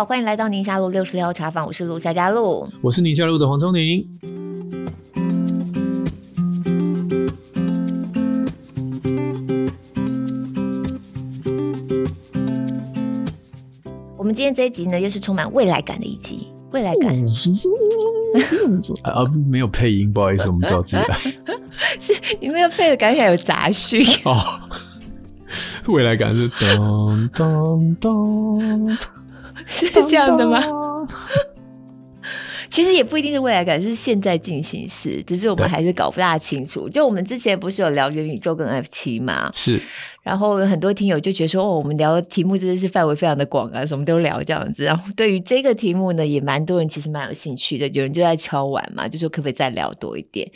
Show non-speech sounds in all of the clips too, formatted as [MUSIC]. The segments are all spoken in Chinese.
好，欢迎来到宁夏路六十六号茶坊，我是陆夏佳璐，我是宁夏路的黄聪宁。我们今天这一集呢，又是充满未来感的一集，未来感。啊，没有配音，不好意思，我们找自己来。[LAUGHS] 是你那个配的感觉有杂讯哦。未来感是咚咚咚，是这样的吗？[LAUGHS] 其实也不一定是未来感，是现在进行时，只是我们还是搞不大清楚。就我们之前不是有聊元宇宙跟 NFT 吗？是。然后很多听友就觉得说，哦，我们聊的题目真的是范围非常的广啊，什么都聊这样子。然后对于这个题目呢，也蛮多人其实蛮有兴趣的，有人就在敲碗嘛，就说可不可以再聊多一点？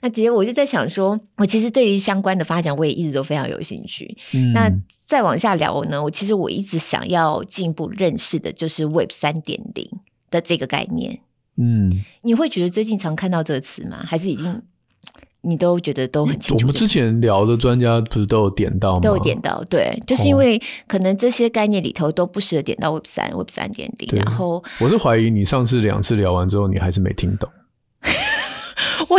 那其实我就在想说，我其实对于相关的发展，我也一直都非常有兴趣。嗯，那再往下聊呢，我其实我一直想要进一步认识的就是 Web 三点零的这个概念。嗯，你会觉得最近常看到这个词吗？还是已经？你都觉得都很清楚。我们之前聊的专家不是都有点到吗？都有点到，对，就是因为可能这些概念里头都不适合点到 Web 三、Web 三点零。然后我是怀疑你上次两次聊完之后，你还是没听懂。[LAUGHS] 我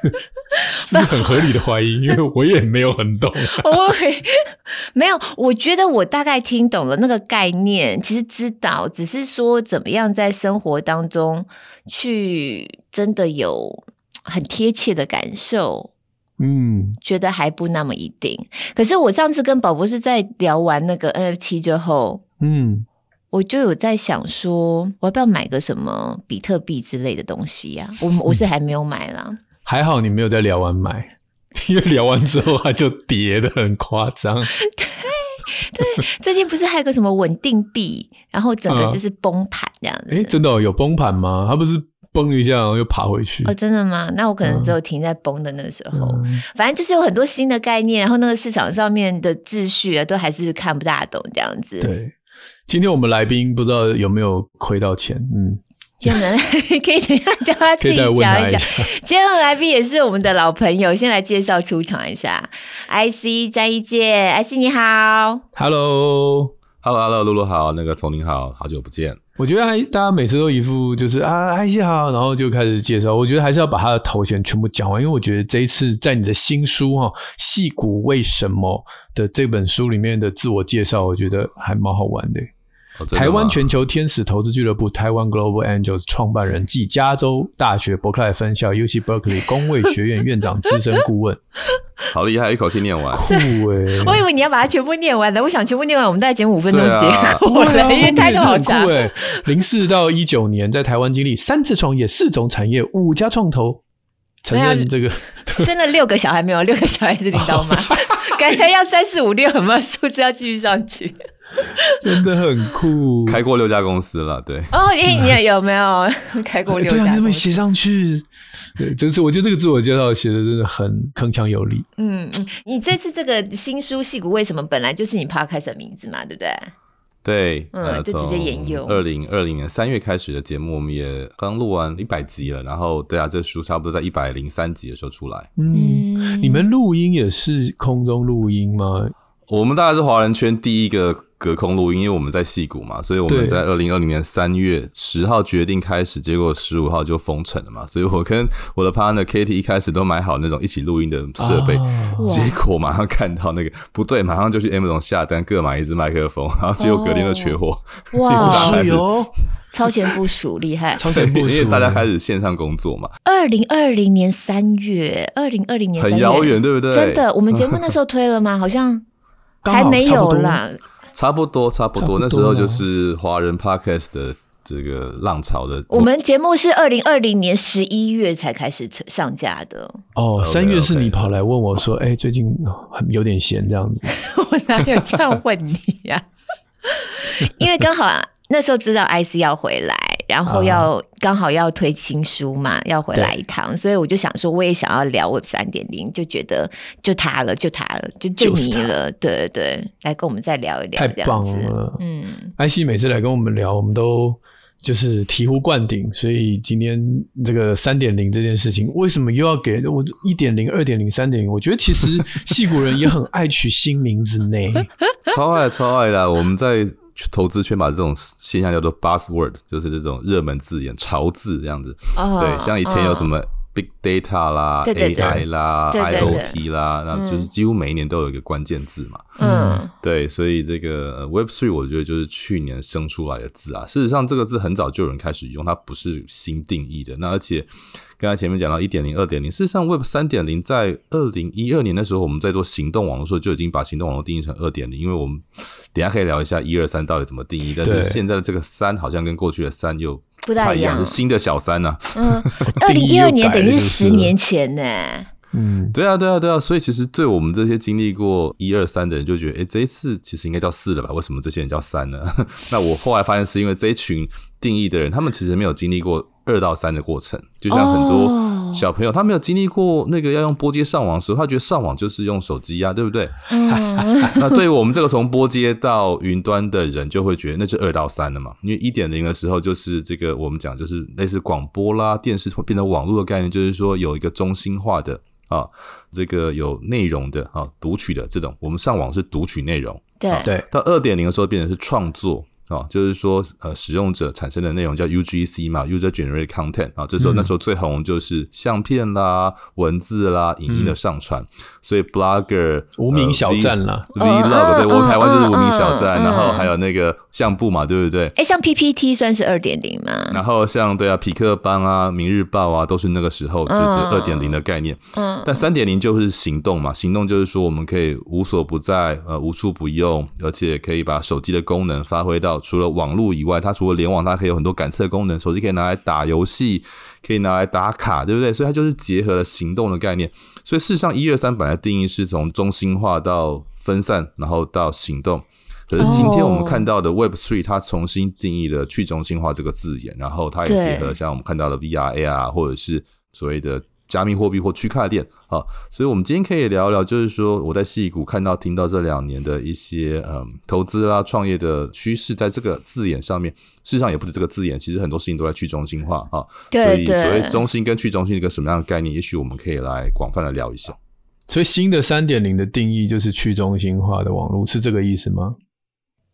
[LAUGHS] 这是很合理的怀疑，因为我也没有很懂。[LAUGHS] 我没有，我觉得我大概听懂了那个概念，其实知道，只是说怎么样在生活当中去真的有。很贴切的感受，嗯，觉得还不那么一定。可是我上次跟宝博士在聊完那个 NFT 之后，嗯，我就有在想说，我要不要买个什么比特币之类的东西呀？啊？我我是还没有买啦。还好你没有在聊完买，[LAUGHS] 因为聊完之后它就跌的很夸张。[LAUGHS] 对对，最近不是还有个什么稳定币，然后整个就是崩盘这样子。哎，真的哦，有崩盘吗？它不是？崩一下，然后又爬回去。哦，真的吗？那我可能只有停在崩的那个时候。嗯、反正就是有很多新的概念，然后那个市场上面的秩序啊，都还是看不大懂这样子。对，今天我们来宾不知道有没有亏到钱？嗯，今天 [LAUGHS] 可以等一下叫他自己讲一讲。[LAUGHS] 今天的来宾也是我们的老朋友，先来介绍出场一下。IC 詹一介，IC 你好，Hello，Hello，Hello，露露好，那个丛林好，好久不见。我觉得还大家每次都一副就是啊，，IC 好，然后就开始介绍。我觉得还是要把他的头衔全部讲完，因为我觉得这一次在你的新书哈《戏骨为什么》的这本书里面的自我介绍，我觉得还蛮好玩的。哦、台湾全球天使投资俱乐部台湾 Global Angels 创办人暨加州大学伯克莱分校 UC Berkeley 工位学院院长资深顾问，[LAUGHS] 好厉害，一口气念完，酷诶！[LAUGHS] 我以为你要把它全部念完的，我想全部念完，我们大概剪五分钟结果 [LAUGHS] 了，因为太好讲。诶零四到一九年，在台湾经历三次创业、四种产业、五家创投，承认这个生了六个小孩没有？六个小孩是领导吗？感觉要三四五六，有没有数字要继续上去？[LAUGHS] 真的很酷，开过六家公司了，对。哦，你你有没有 [LAUGHS] 开过六家？对啊，你怎么写上去？对，真是我觉得这个自我介绍写的真的很铿锵有力。嗯嗯，你这次这个新书《戏骨为什么》本来就是你 Podcast 的名字嘛，对不对？对，嗯，就直接沿用。二零二零年三月开始的节目，我们也刚录完一百集了，然后对啊，这书差不多在一百零三集的时候出来。嗯，你们录音也是空中录音吗？我们大概是华人圈第一个。隔空录音，因为我们在戏谷嘛，所以我们在二零二零年三月十号决定开始，结果十五号就封城了嘛，所以我跟我的 partner Katie 一开始都买好那种一起录音的设备，啊，结果马上看到那个不对，马上就去 Amazon 下单，各买一支麦克风，然后结果隔天就缺货，哇，[LAUGHS] 哟，超前部署厉害，超前部署，因为大家开始线上工作嘛。二零二零年三月，二零二零年很遥远，对不对？真的，我们节目那时候推了吗？好像还没有啦。差不多，差不多，那时候就是华人 podcast 的这个浪潮的。我们节目是二零二零年十一月才开始上架的。哦，三月是你跑来问我说：“哎、欸，最近有点闲这样子。[LAUGHS] ”我哪有这样问你呀、啊？[LAUGHS] 因为刚好啊，那时候知道 IC 要回来。然后要刚好要推新书嘛，要回来一趟，所以我就想说，我也想要聊 Web 三点零，就觉得就他了，就他了，就就你了，对对对，来跟我们再聊一聊，太棒了，嗯，IC 每次来跟我们聊，我们都就是醍醐灌顶，所以今天这个三点零这件事情，为什么又要给我一点零、二点零、三点零？我觉得其实戏骨人也很爱取新名字呢，[LAUGHS] 超爱超爱的，我们在。投资圈把这种现象叫做 buzzword，就是这种热门字眼、潮字这样子。哦、对，像以前有什么。Big data 啦对对对，AI 啦对对对，IoT 啦，那就是几乎每一年都有一个关键字嘛。嗯，对，所以这个 Web Three 我觉得就是去年生出来的字啊。事实上，这个字很早就有人开始用，它不是新定义的。那而且刚才前面讲到一点零、二点零，事实上 Web 三点零在二零一二年的时候，我们在做行动网络的时候就已经把行动网络定义成二点零。因为我们等一下可以聊一下一二三到底怎么定义，但是现在的这个三好像跟过去的三又。不太一样，是新的小三呢、啊。嗯，[LAUGHS] 二零一二年等于是十年前呢。嗯，对啊，对啊，对啊。所以其实对我们这些经历过一二三的人，就觉得，哎，这一次其实应该叫四了吧？为什么这些人叫三呢？[LAUGHS] 那我后来发现，是因为这一群定义的人，他们其实没有经历过二到三的过程，就像很多。小朋友他没有经历过那个要用拨接上网的时候，他觉得上网就是用手机呀，对不对？[LAUGHS] 那对于我们这个从拨接到云端的人，就会觉得那是二到三了嘛。因为一点零的时候就是这个我们讲就是类似广播啦、电视变成网络的概念，就是说有一个中心化的啊，这个有内容的啊，读取的这种，我们上网是读取内容。对对，到二点零的时候变成是创作。哦，就是说，呃，使用者产生的内容叫 UGC 嘛，User Generated Content 啊，这时候那时候最红就是相片啦、文字啦、影音的上传，嗯、所以 Blogger 无名小站啦 Vlog 对，我台湾就是无名小站，然后还有那个相簿嘛，对不对？哎，像 PPT 算是二点零吗？然后像对啊，匹克邦啊、明日报啊，都是那个时候就是二点零的概念。嗯，但三点零就是行动嘛，行动就是说我们可以无所不在，呃，无处不用，而且可以把手机的功能发挥到。除了网络以外，它除了联网，它可以有很多感测功能。手机可以拿来打游戏，可以拿来打卡，对不对？所以它就是结合了行动的概念。所以事实上，一二三本来定义是从中心化到分散，然后到行动。可是今天我们看到的 Web Three，它重新定义了去中心化这个字眼，然后它也结合了像我们看到的 VR、AR，或者是所谓的。加密货币或区块链啊，所以我们今天可以聊一聊，就是说我在戏谷看到、听到这两年的一些嗯投资啊、创业的趋势，在这个字眼上面，事实上也不止这个字眼，其实很多事情都在去中心化啊。所以所谓中心跟去中心是一个什么样的概念？也许我们可以来广泛的聊一下。所以新的三点零的定义就是去中心化的网络，是这个意思吗？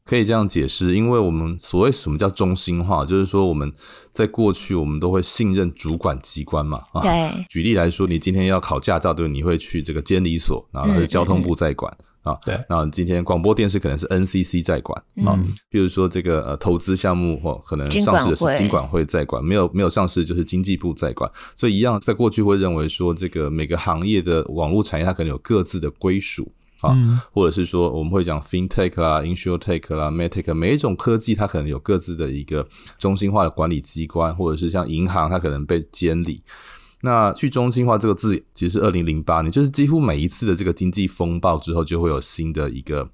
可以这样解释，因为我们所谓什么叫中心化，就是说我们在过去我们都会信任主管机关嘛。对。举例来说，你今天要考驾照，对，你会去这个监理所，然后是交通部在管啊。对。然后今天广播电视可能是 NCC 在管啊。比如说这个呃投资项目或可能上市的是金管会在管，没有没有上市就是经济部在管。所以一样，在过去会认为说，这个每个行业的网络产业它可能有各自的归属。啊，或者是说我们会讲 FinTech 啦、InsurTech 啦、MedTech，每一种科技它可能有各自的一个中心化的管理机关，或者是像银行它可能被监理。那去中心化这个字，其实是二零零八年，就是几乎每一次的这个经济风暴之后，就会有新的一个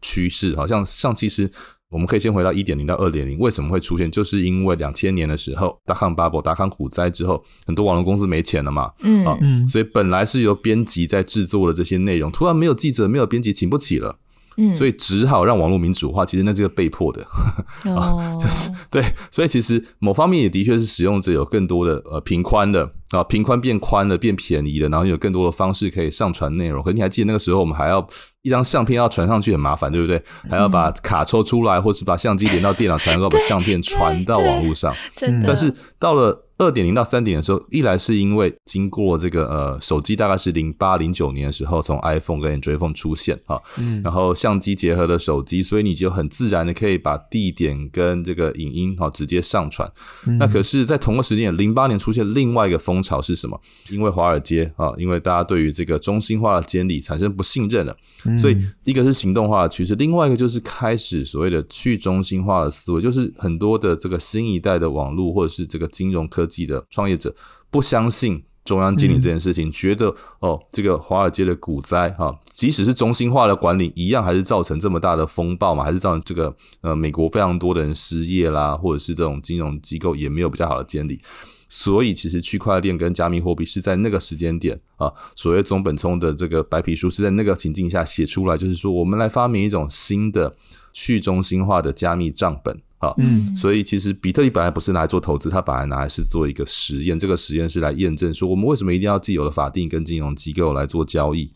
趋势。好像像其实。我们可以先回到一点零到二点零，为什么会出现？就是因为两千年的时候，达康 bubble、达康股灾之后，很多网络公司没钱了嘛，嗯。啊，所以本来是由编辑在制作的这些内容，突然没有记者、没有编辑，请不起了，嗯，所以只好让网络民主化。其实那是个被迫的，[LAUGHS] 啊，就是对，所以其实某方面也的确是使用者有更多的呃平宽的。啊，平宽变宽了，变便宜了，然后有更多的方式可以上传内容。可你还记得那个时候，我们还要一张相片要传上去很麻烦，对不对？还要把卡抽出来，或是把相机连到电脑，才能够把相片传到网络上。[LAUGHS] 真的。但是到了二点零到三点的时候，一来是因为经过这个呃手机大概是零八零九年的时候，从 iPhone 跟 Android phone 出现啊，然后相机结合的手机，所以你就很自然的可以把地点跟这个影音哈直接上传。那可是，在同个时间，零八年出现另外一个风潮是什么？因为华尔街啊，因为大家对于这个中心化的监理产生不信任了，所以一个是行动化的趋势，另外一个就是开始所谓的去中心化的思维，就是很多的这个新一代的网络或者是这个金融科技的创业者不相信中央经理这件事情，觉得哦，这个华尔街的股灾哈，即使是中心化的管理，一样还是造成这么大的风暴嘛，还是造成这个呃美国非常多的人失业啦，或者是这种金融机构也没有比较好的监理。所以，其实区块链跟加密货币是在那个时间点啊，所谓中本聪的这个白皮书是在那个情境下写出来，就是说我们来发明一种新的去中心化的加密账本啊。嗯，所以其实比特币本来不是拿来做投资，它本来拿来是做一个实验，这个实验是来验证说我们为什么一定要既有的法定跟金融机构来做交易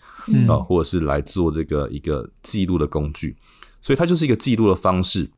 啊，或者是来做这个一个记录的工具。所以它就是一个记录的方式。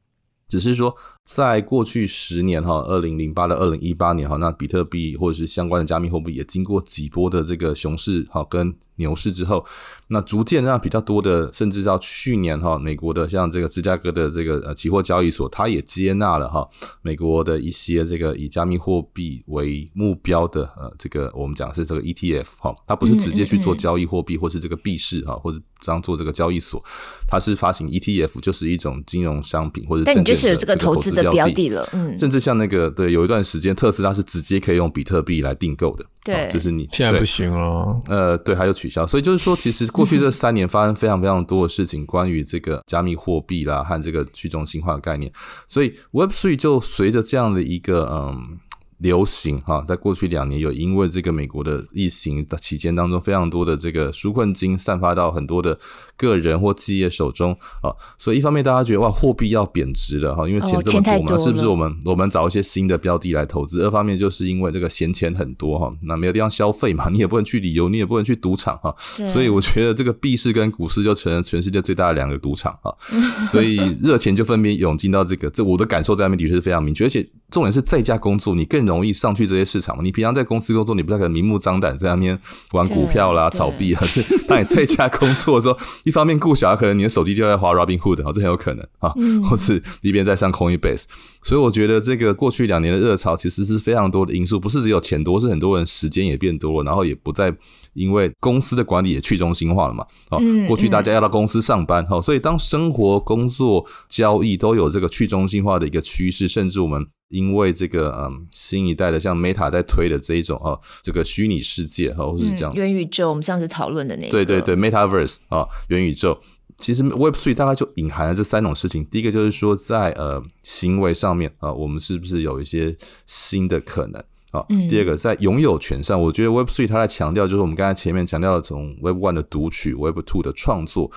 只是说，在过去十年哈，二零零八到二零一八年哈，那比特币或者是相关的加密货币也经过几波的这个熊市哈跟牛市之后，那逐渐让比较多的，甚至到去年哈，美国的像这个芝加哥的这个呃期货交易所，它也接纳了哈美国的一些这个以加密货币为目标的呃这个我们讲的是这个 ETF 哈，它不是直接去做交易货币或是这个币市哈，或者当做这个交易所，它是发行 ETF，就是一种金融商品或者证券的是有这个投资的标的了，嗯，甚至像那个对，有一段时间特斯拉是直接可以用比特币来订购的，对，就是你现在不行了，呃，对，还有取消，所以就是说，其实过去这三年发生非常非常多的事情，关于这个加密货币啦和这个去中心化的概念，所以 Web Three 就随着这样的一个嗯。流行哈，在过去两年有因为这个美国的疫情的期间当中，非常多的这个纾困金散发到很多的个人或企业手中啊，所以一方面大家觉得哇，货币要贬值了哈，因为钱这么多嘛，是不是我们我们找一些新的标的来投资？二方面就是因为这个闲钱很多哈，那没有地方消费嘛，[LAUGHS] 你也不能去旅游，你也不能去赌场哈，所以我觉得这个币市跟股市就成了全世界最大的两个赌场哈，[LAUGHS] 所以热钱就分别涌进到这个，这我的感受在那边的确是非常明确，而且。重点是在家工作，你更容易上去这些市场嘛。你平常在公司工作，你不太可能明目张胆在那边玩股票啦、炒币啊。[LAUGHS] 是当你在家工作的时候，一方面顾小孩，可能你的手机就在滑 Robinhood，这很有可能啊，或是一边在上 Coinbase。所以我觉得这个过去两年的热潮其实是非常多的因素，不是只有钱多，是很多人时间也变多了，然后也不再因为公司的管理也去中心化了嘛。哦，过去大家要到公司上班，哈，所以当生活、工作、交易都有这个去中心化的一个趋势，甚至我们。因为这个嗯，新一代的像 Meta 在推的这一种哦，这个虚拟世界哈，或是这样、嗯、元宇宙，我们上次讨论的那个，对对对，Metaverse 啊，元宇宙，其实 Web Three 大概就隐含了这三种事情。第一个就是说在，在呃行为上面啊，我们是不是有一些新的可能啊？嗯、第二个，在拥有权上，我觉得 Web Three 它在强调，就是我们刚才前面强调的，从 Web One 的读取 Web Two 的创作，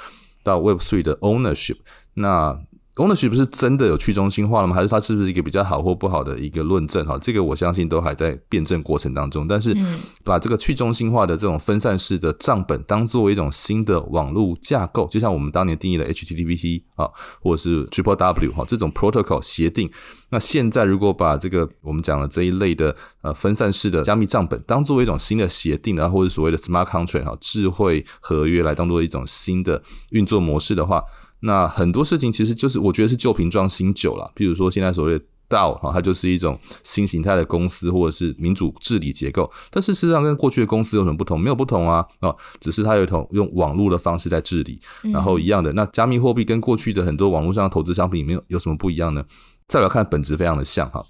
到 Web Three 的 ownership，那。Ownership 不是真的有去中心化了吗？还是它是不是一个比较好或不好的一个论证？哈，这个我相信都还在辩证过程当中。但是，把这个去中心化的这种分散式的账本当作为一种新的网络架构，就像我们当年定义的 HTTP 啊，或者是 Triple W 哈这种 protocol 协定。那现在如果把这个我们讲的这一类的呃分散式的加密账本当作为一种新的协定，然后或者所谓的 smart contract 哈智慧合约来当做一种新的运作模式的话。那很多事情其实就是我觉得是旧瓶装新酒了，比如说现在所谓的 DAO 哈，它就是一种新形态的公司或者是民主治理结构，但是事实上跟过去的公司有什么不同？没有不同啊，啊，只是它有一种用网络的方式在治理，然后一样的。那加密货币跟过去的很多网络上的投资商品没有有什么不一样呢？再来看本质非常的像哈。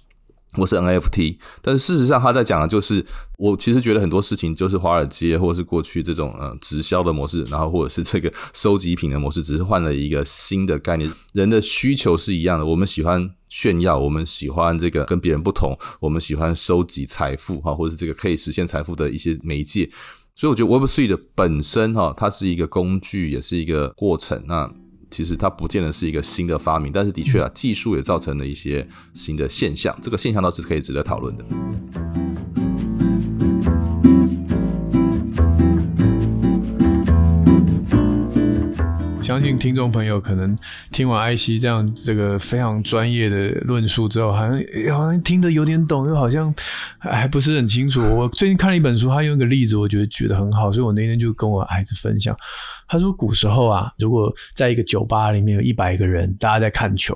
我是 NFT，但是事实上他在讲的就是，我其实觉得很多事情就是华尔街或者是过去这种呃直销的模式，然后或者是这个收集品的模式，只是换了一个新的概念。人的需求是一样的，我们喜欢炫耀，我们喜欢这个跟别人不同，我们喜欢收集财富哈，或者是这个可以实现财富的一些媒介。所以我觉得 Web3 的本身哈，它是一个工具，也是一个过程。那其实它不见得是一个新的发明，但是的确啊，技术也造成了一些新的现象，这个现象倒是可以值得讨论的。相信听众朋友可能听完艾希这样这个非常专业的论述之后，好像好像听得有点懂，又好像还不是很清楚。我最近看了一本书，他用一个例子，我觉得举得很好，所以我那天就跟我孩子分享。他说，古时候啊，如果在一个酒吧里面有一百个人，大家在看球，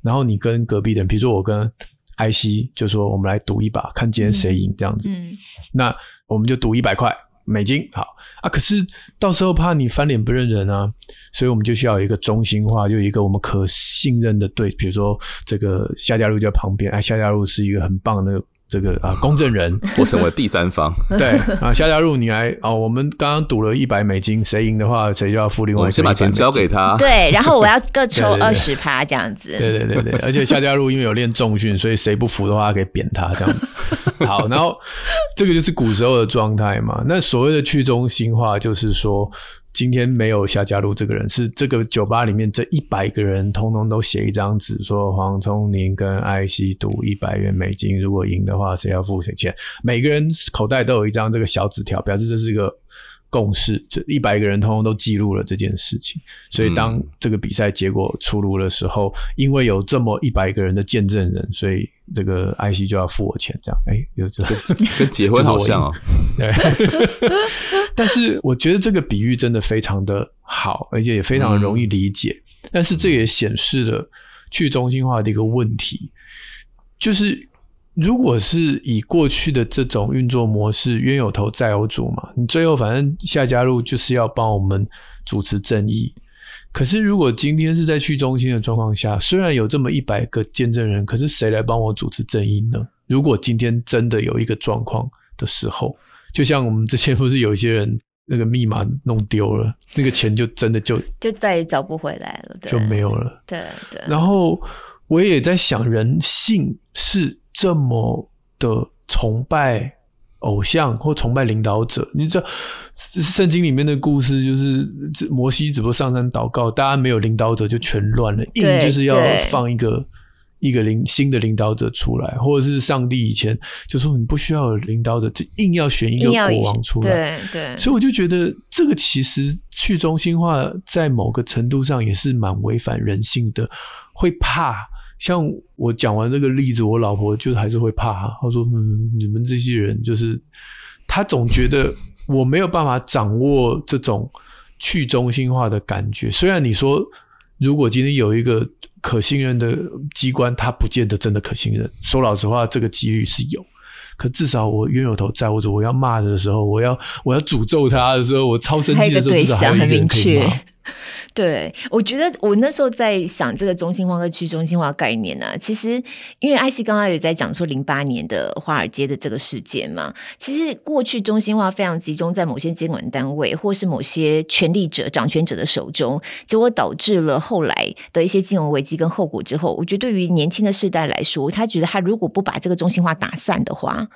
然后你跟隔壁的人，比如说我跟艾希，就说我们来赌一把，看今天谁赢这样子。嗯，那我们就赌一百块美金，好啊。可是到时候怕你翻脸不认人啊，所以我们就需要有一个中心化，就一个我们可信任的对，比如说这个夏家路就在旁边，哎，夏家路是一个很棒的。这个啊，公证人，[LAUGHS] 我成为第三方。[LAUGHS] 对啊，夏家璐，你来哦。我们刚刚赌了一百美金，谁赢的话，谁就要付另外一。先把钱交给他。[LAUGHS] 对，然后我要各抽二十趴这样子。对对对对，而且夏家璐因为有练重训，所以谁不服的话，可以扁他这样子。好，然后这个就是古时候的状态嘛。那所谓的去中心化，就是说。今天没有下加入这个人，是这个酒吧里面这一百个人，通通都写一张纸，说黄聪宁跟艾希赌一百元美金，如果赢的话，谁要付谁钱？每个人口袋都有一张这个小纸条，表示这是一个共识，就一百个人通通都记录了这件事情。所以当这个比赛结果出炉的时候，因为有这么一百个人的见证人，所以这个 IC 就要付我钱，这样。哎，有这跟结婚好像哦。[LAUGHS] 对。但是我觉得这个比喻真的非常的好，而且也非常容易理解。嗯、但是这也显示了去中心化的一个问题，就是。如果是以过去的这种运作模式，冤有头债有主嘛，你最后反正下家路就是要帮我们主持正义。可是如果今天是在去中心的状况下，虽然有这么一百个见证人，可是谁来帮我主持正义呢？如果今天真的有一个状况的时候，就像我们之前不是有一些人那个密码弄丢了，那个钱就真的就就再也找不回来了，就没有了。对对。然后我也在想，人性是。这么的崇拜偶像或崇拜领导者，你知道圣经里面的故事就是摩西只不过上山祷告，大家没有领导者就全乱了，硬就是要放一个一个领新的领导者出来，或者是上帝以前就说你不需要有领导者，就硬要选一个国王出来，对对，所以我就觉得这个其实去中心化在某个程度上也是蛮违反人性的，会怕。像我讲完这个例子，我老婆就还是会怕。她说：“嗯，你们这些人就是，她总觉得我没有办法掌握这种去中心化的感觉。虽然你说，如果今天有一个可信任的机关，它不见得真的可信任。说老实话，这个几率是有。可至少我冤有头债，或者我要骂的时候，我要我要诅咒他的时候，我超生气的时候，至少还有一个人可以骂。” [LAUGHS] 对，我觉得我那时候在想这个中心化和去中心化概念呢、其实因为 IC 刚刚有在讲说零八年的华尔街的这个事件嘛，其实过去中心化非常集中在某些监管单位或是某些权力者、掌权者的手中，结果导致了后来的一些金融危机跟后果之后，我觉得对于年轻的世代来说，他觉得他如果不把这个中心化打散的话。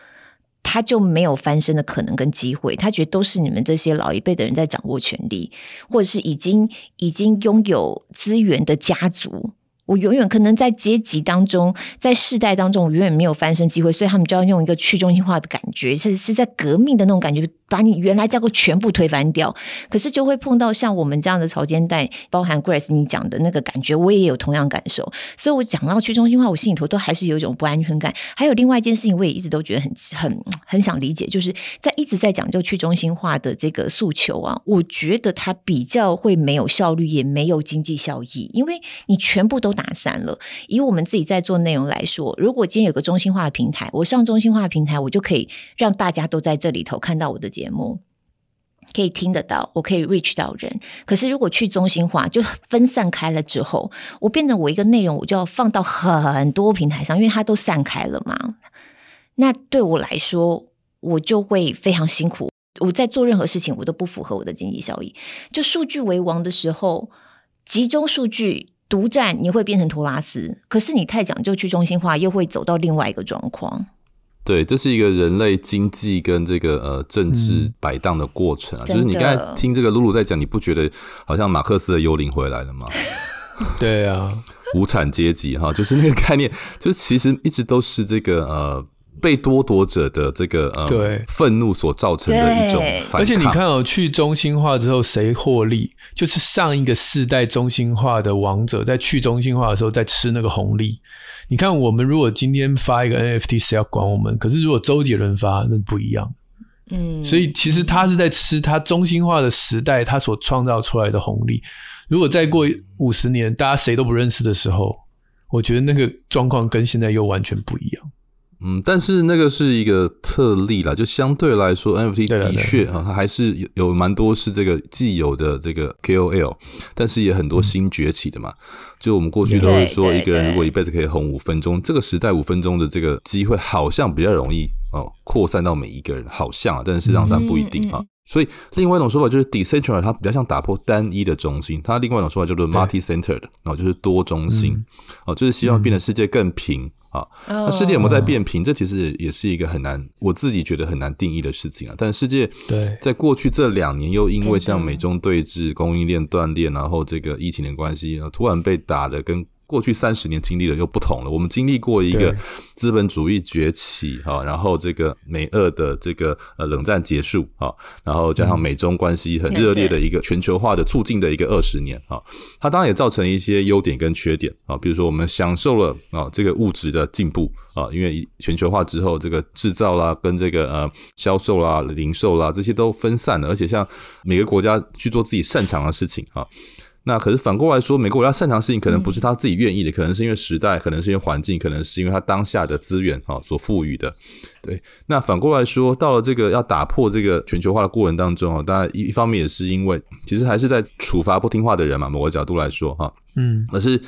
他就没有翻身的可能跟机会，他觉得都是你们这些老一辈的人在掌握权力，或者是已经已经拥有资源的家族。我永远可能在阶级当中，在世代当中，我永远没有翻身机会，所以他们就要用一个去中心化的感觉，是是在革命的那种感觉，把你原来架构全部推翻掉。可是就会碰到像我们这样的潮间带，包含 Grace 你讲的那个感觉，我也有同样感受。所以我讲到去中心化，我心里头都还是有一种不安全感。还有另外一件事情，我也一直都觉得很很很想理解，就是在一直在讲究去中心化的这个诉求啊，我觉得它比较会没有效率，也没有经济效益，因为你全部都。打散了。以我们自己在做内容来说，如果今天有个中心化的平台，我上中心化平台，我就可以让大家都在这里头看到我的节目，可以听得到，我可以 reach 到人。可是如果去中心化，就分散开了之后，我变成我一个内容，我就要放到很多平台上，因为它都散开了嘛。那对我来说，我就会非常辛苦。我在做任何事情，我都不符合我的经济效益。就数据为王的时候，集中数据。独占你会变成托拉斯，可是你太讲究去中心化，又会走到另外一个状况。对，这是一个人类经济跟这个呃政治摆荡的过程啊。嗯、就是你刚才听这个露露在讲，你不觉得好像马克思的幽灵回来了吗？[LAUGHS] 对啊，无产阶级哈，就是那个概念，就是其实一直都是这个呃。被剥夺者的这个呃对愤怒所造成的一种反抗，而且你看哦，去中心化之后谁获利？就是上一个世代中心化的王者在去中心化的时候在吃那个红利。你看我们如果今天发一个 NFT，谁要管我们？可是如果周杰伦发，那不一样。嗯，所以其实他是在吃他中心化的时代他所创造出来的红利。如果再过五十年，大家谁都不认识的时候，我觉得那个状况跟现在又完全不一样。嗯，但是那个是一个特例啦，就相对来说，NFT 的确啊，它还是有有蛮多是这个既有的这个 KOL，但是也很多新崛起的嘛。就我们过去都会说，一个人如果一辈子可以红五分钟，这个时代五分钟的这个机会好像比较容易哦扩散到每一个人，好像啊，但是实际上但不一定啊。所以另外一种说法就是 Decentral，它比较像打破单一的中心，它另外一种说法叫做 Multi-centered，然后就是多中心，哦，就是希望变得世界更平。啊，那世界有没有在变平？这其实也是一个很难，我自己觉得很难定义的事情啊。但世界对，在过去这两年，又因为像美中对峙、供应链断裂，然后这个疫情的关系，突然被打的跟过去三十年经历的又不同了。我们经历过一个资本主义崛起哈，然后这个美俄的这个呃冷战结束啊，然后加上美中关系很热烈的一个全球化的促进的一个二十年啊，它当然也造成一些优点跟缺点啊，比如说我们享受了啊这个物质的进步啊，因为全球化之后这个制造啦跟这个呃销售啦、零售啦这些都分散了，而且像每个国家去做自己擅长的事情哈。那可是反过来说，美国要擅长的事情可能不是他自己愿意的，可能是因为时代，可能是因为环境，可能是因为他当下的资源啊所赋予的。对，那反过来说，到了这个要打破这个全球化的过程当中啊，当然一一方面也是因为其实还是在处罚不听话的人嘛，某个角度来说哈，嗯，可是。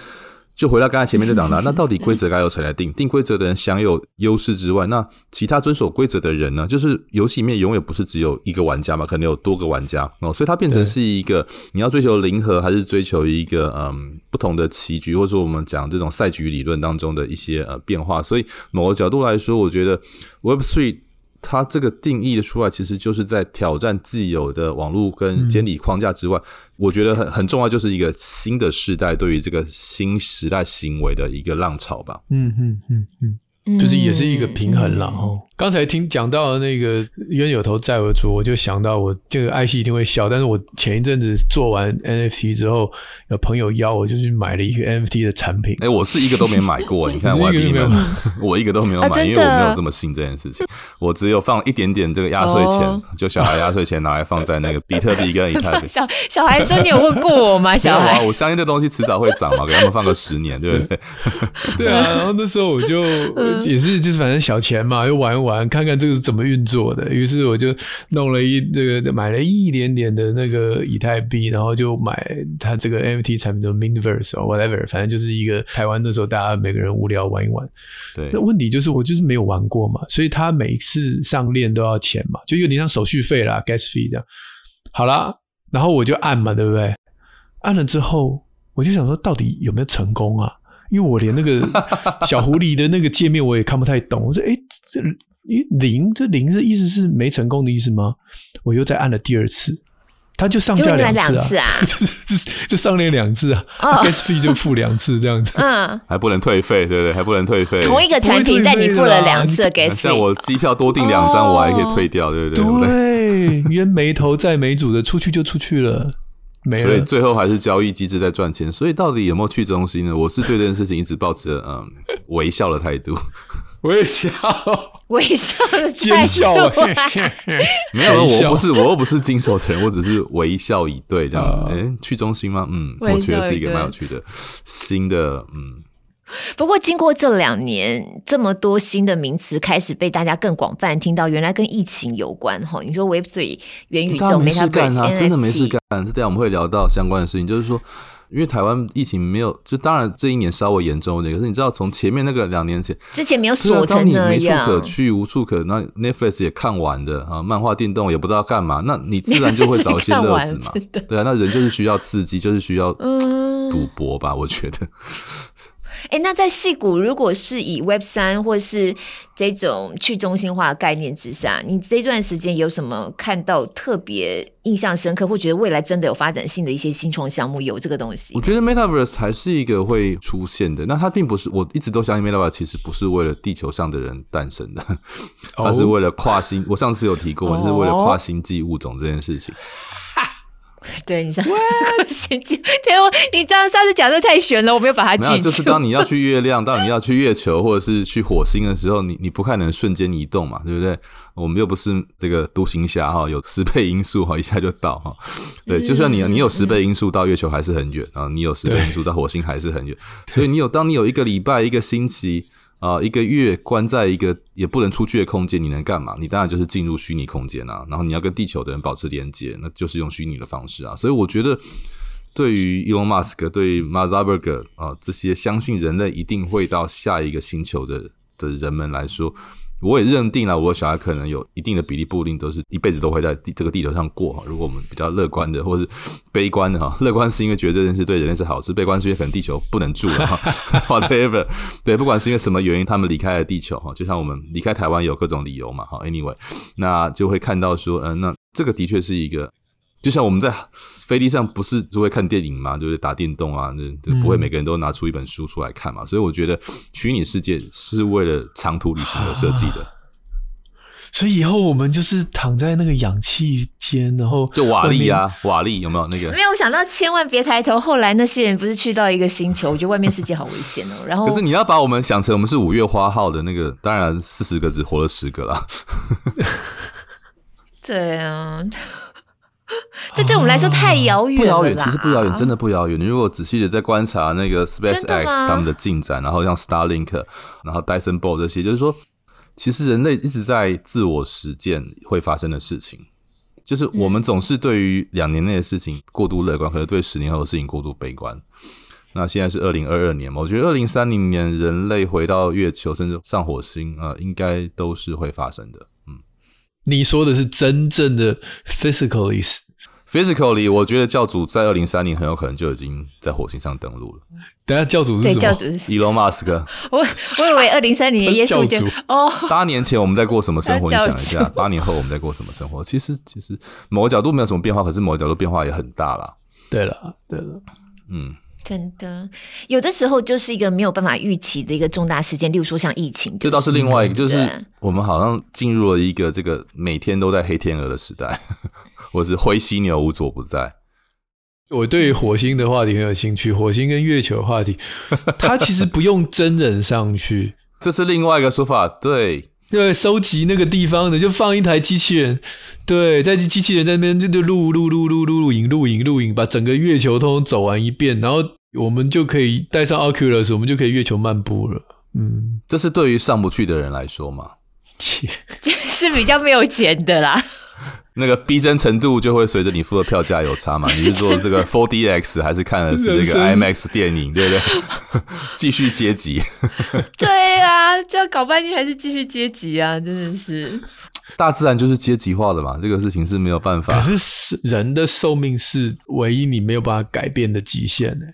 就回到刚才前面就讲了，那到底规则该由谁来定？定规则的人享有优势之外，那其他遵守规则的人呢？就是游戏里面永远不是只有一个玩家嘛，可能有多个玩家哦，所以它变成是一个你要追求零和，还是追求一个嗯不同的棋局，或者说我们讲这种赛局理论当中的一些呃变化。所以某个角度来说，我觉得 Web Three。它这个定义的出来，其实就是在挑战既有的网络跟监理框架之外，我觉得很很重要，就是一个新的时代对于这个新时代行为的一个浪潮吧。嗯嗯嗯嗯，就是也是一个平衡了哦。刚才听讲到的那个冤有头债有主，我就想到我这个艾希一定会笑，但是我前一阵子做完 NFT 之后，有朋友邀我就去买了一个 NFT 的产品。哎、欸，我是一个都没买过，[LAUGHS] 你看我还比你们，我一个都没有买，啊、因为我没有这么信这件事情。我只有放一点点这个压岁钱，哦、就小孩压岁钱拿来放在那个比特币跟以太币。[LAUGHS] 小小孩说：“你有问过我吗？[LAUGHS] ”小孩，我相信这东西迟早会涨嘛，给他们放个十年，对不对？对啊，然后那时候我就也是就是反正小钱嘛，又玩一玩。看看这个是怎么运作的，于是我就弄了一这个买了一点点的那个以太币，然后就买它这个 NFT 产品的 Mintverse 或 whatever，反正就是一个台湾那时候大家每个人无聊玩一玩。对，那问题就是我就是没有玩过嘛，所以他每一次上链都要钱嘛，就有点像手续费啦，gas fee 这样。好啦，然后我就按嘛，对不对？按了之后，我就想说到底有没有成功啊？因为我连那个 [LAUGHS] 小狐狸的那个界面我也看不太懂。我说，诶，这零，这零是意思是没成功的意思吗？我又再按了第二次，他就上架两次啊，就就就上链两次啊，gas fee 就付两次这样子，嗯，还不能退费，对不对？还不能退费，同一个产品但你付了两次 gas fee，像我机票多订两张，我还可以退掉，对不对？对，冤没头债没主的，出去就出去了。所以最后还是交易机制在赚钱，所以到底有没有去中心呢？我是对这件事情一直抱持嗯微笑的态度，[LAUGHS] 微笑，[LAUGHS] 微笑的奸笑，[LAUGHS] 没有，我不是，我又不是金手的人，我只是微笑以对这样子。哎、欸，去中心吗？嗯，我觉得是一个蛮有趣的新的嗯。[LAUGHS] 不过，经过这两年，这么多新的名词开始被大家更广泛听到，原来跟疫情有关哈。你说 Web Three 元宇宙没事干啊，真的没事干。是这样，我们会聊到相关的事情，就是说，因为台湾疫情没有，就当然这一年稍微严重一点，可是你知道，从前面那个两年前，之前没有锁成那样，没处可去，无处可，那 Netflix 也看完的啊，漫画、电动也不知道干嘛，那你自然就会找一些乐子嘛。[LAUGHS] 对啊，那人就是需要刺激，就是需要赌博吧，我觉得。哎，那在戏谷，如果是以 Web 三或是这种去中心化概念之下，你这段时间有什么看到特别印象深刻，或觉得未来真的有发展性的一些新创项目？有这个东西？我觉得 Metaverse 还是一个会出现的。那它并不是，我一直都相信 Metaverse 其实不是为了地球上的人诞生的，[LAUGHS] 它是为了跨星。我上次有提过，我是为了跨星际物种这件事情。对，你上次先记，对我，你这样上次讲的太悬了，我没有把它记住。就是当你要去月亮，当你要去月球，或者是去火星的时候，你你不可能瞬间移动嘛，对不对？我们又不是这个独行侠哈，有十倍音速哈，一下就到哈。对，就算你你有十倍音速到月球还是很远啊，你有十倍音速到火星还是很远。所以你有当你有一个礼拜、一个星期。啊、一个月关在一个也不能出去的空间，你能干嘛？你当然就是进入虚拟空间啊。然后你要跟地球的人保持连接，那就是用虚拟的方式啊。所以我觉得，对于 Elon Musk、对于 Mark Zuckerberg 啊这些相信人类一定会到下一个星球的的人们来说。我也认定了，我小孩可能有一定的比例，不一定都是一辈子都会在这个地球上过哈。如果我们比较乐观的，或是悲观的哈，[LAUGHS] 乐观是因为觉得这件事对人类是好事，悲观是因为可能地球不能住了哈。[LAUGHS] Whatever，对，不管是因为什么原因，他们离开了地球哈，就像我们离开台湾有各种理由嘛哈。Anyway，那就会看到说，嗯，那这个的确是一个就像我们在飞机上不是只会看电影嘛，就是打电动啊，那就不会每个人都拿出一本书出来看嘛。嗯、所以我觉得虚拟世界是为了长途旅行而设计的。所以以后我们就是躺在那个氧气间，然后就瓦力啊，瓦力有没有那个？没有，我想到千万别抬头。后来那些人不是去到一个星球，我觉得外面世界好危险哦。然后可是你要把我们想成我们是五月花号的那个，当然四十个只活了十个啦。[LAUGHS] 对啊。[LAUGHS] 这对我们来说太遥远了，不遥远，其实不遥远，真的不遥远。你如果仔细的在观察那个 SpaceX 他们的进展，然后像 Starlink，然后 Dyson Ball 这些，就是说，其实人类一直在自我实践会发生的事情。就是我们总是对于两年内的事情过度乐观，可是对十年后的事情过度悲观。那现在是二零二二年嘛，我觉得二零三零年人类回到月球，甚至上火星啊，应该都是会发生的。你说的是真正的 physically，physically，我觉得教主在二零三零很有可能就已经在火星上登陆了。等下教主是什么？教主是 Elon Musk。我我以为二零三零年耶稣就哦。八年前我们在过什么生活？你想一下，八年后我们在过什么生活？其实其实某个角度没有什么变化，可是某个角度变化也很大啦。对了，对了，嗯。真的，有的时候就是一个没有办法预期的一个重大事件，例如说像疫情，这倒是另外一个，就是我们好像进入了一个这个每天都在黑天鹅的时代，[LAUGHS] 或是灰犀牛无所不在。我对于火星的话题很有兴趣，火星跟月球的话题，它其实不用真人上去，[LAUGHS] 这是另外一个说法，对。对，收集那个地方的，就放一台机器人，对，在机器人在那边就就录录录录录录影录影录影，把整个月球通通走完一遍，然后我们就可以带上 Oculus，我们就可以月球漫步了。嗯，这是对于上不去的人来说嘛，切，是比较没有钱的啦。那个逼真程度就会随着你付的票价有差嘛？[LAUGHS] 你是做这个 4DX [LAUGHS] 还是看的是这个 IMAX 电影，对不对？[LAUGHS] 继续阶级。对啊，这样搞半天还是继续阶级啊！真的是，大自然就是阶级化的嘛，这个事情是没有办法。可是人的寿命是唯一你没有办法改变的极限呢。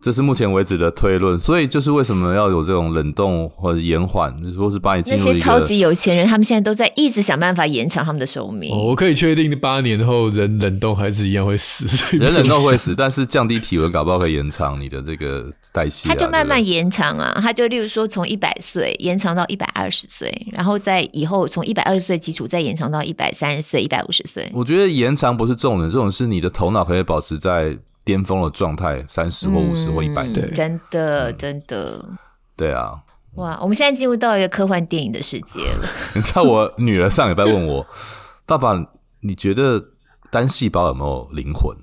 这是目前为止的推论，所以就是为什么要有这种冷冻或者延缓，就是说是把你进入一个那些超级有钱人，他们现在都在一直想办法延长他们的寿命。哦，我可以确定，八年后人冷冻还是一样会死。人冷冻会死，但是降低体温，搞不好可以延长你的这个代谢啊。它就慢慢延长啊，它就例如说从一百岁延长到一百二十岁，然后再以后从一百二十岁基础再延长到一百三十岁、一百五十岁。我觉得延长不是重点，这种是你的头脑可以保持在。巅峰的状态，三十或五十或一百，对，真的，真的，对啊，哇，我们现在进入到一个科幻电影的世界了。[LAUGHS] 你知道，我女儿上礼拜问我，[LAUGHS] 爸爸，你觉得单细胞有没有灵魂？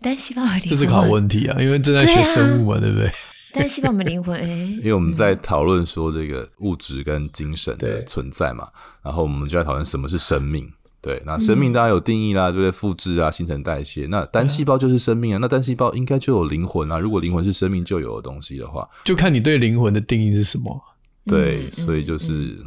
单细胞有灵魂，这是个好问题啊，因为正在学生物嘛，对不对？单细胞有没灵魂？[LAUGHS] 哎，因为我们在讨论说这个物质跟精神的存在嘛，然后我们就在讨论什么是生命。对，那生命当然有定义啦，嗯、对不对？复制啊，新陈代谢。那单细胞就是生命啊，嗯、那单细胞应该就有灵魂啊。如果灵魂是生命就有的东西的话，就看你对灵魂的定义是什么。对，嗯、所以就是、嗯、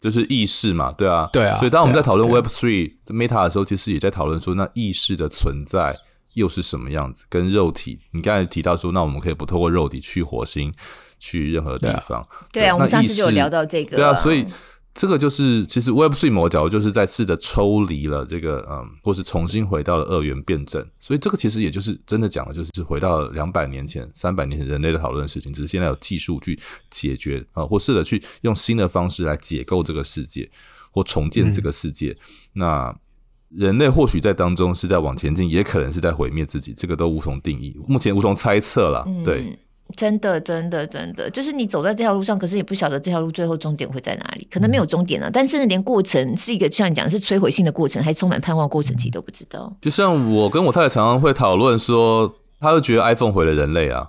就是意识嘛，对啊，对啊。所以当我们在讨论 Web Three Meta 的时候，其实也在讨论说，那意识的存在又是什么样子？跟肉体，你刚才提到说，那我们可以不透过肉体去火星，去任何地方。对啊，对啊，我们上次就有聊到这个。对啊，所以。这个就是其实 Web3 某个角度就是在试着抽离了这个嗯，或是重新回到了二元辩证，所以这个其实也就是真的讲的就是回到两百年前、三百年前人类的讨论的事情，只是现在有技术去解决啊，或试着去用新的方式来解构这个世界或重建这个世界。嗯、那人类或许在当中是在往前进，也可能是在毁灭自己，这个都无从定义，目前无从猜测了。对。嗯真的，真的，真的，就是你走在这条路上，可是你不晓得这条路最后终点会在哪里，可能没有终点了，嗯、但是连过程是一个像你讲的是摧毁性的过程，还充满盼望过程，其实都不知道。就像我跟我太太常常会讨论说，她会觉得 iPhone 毁了人类啊。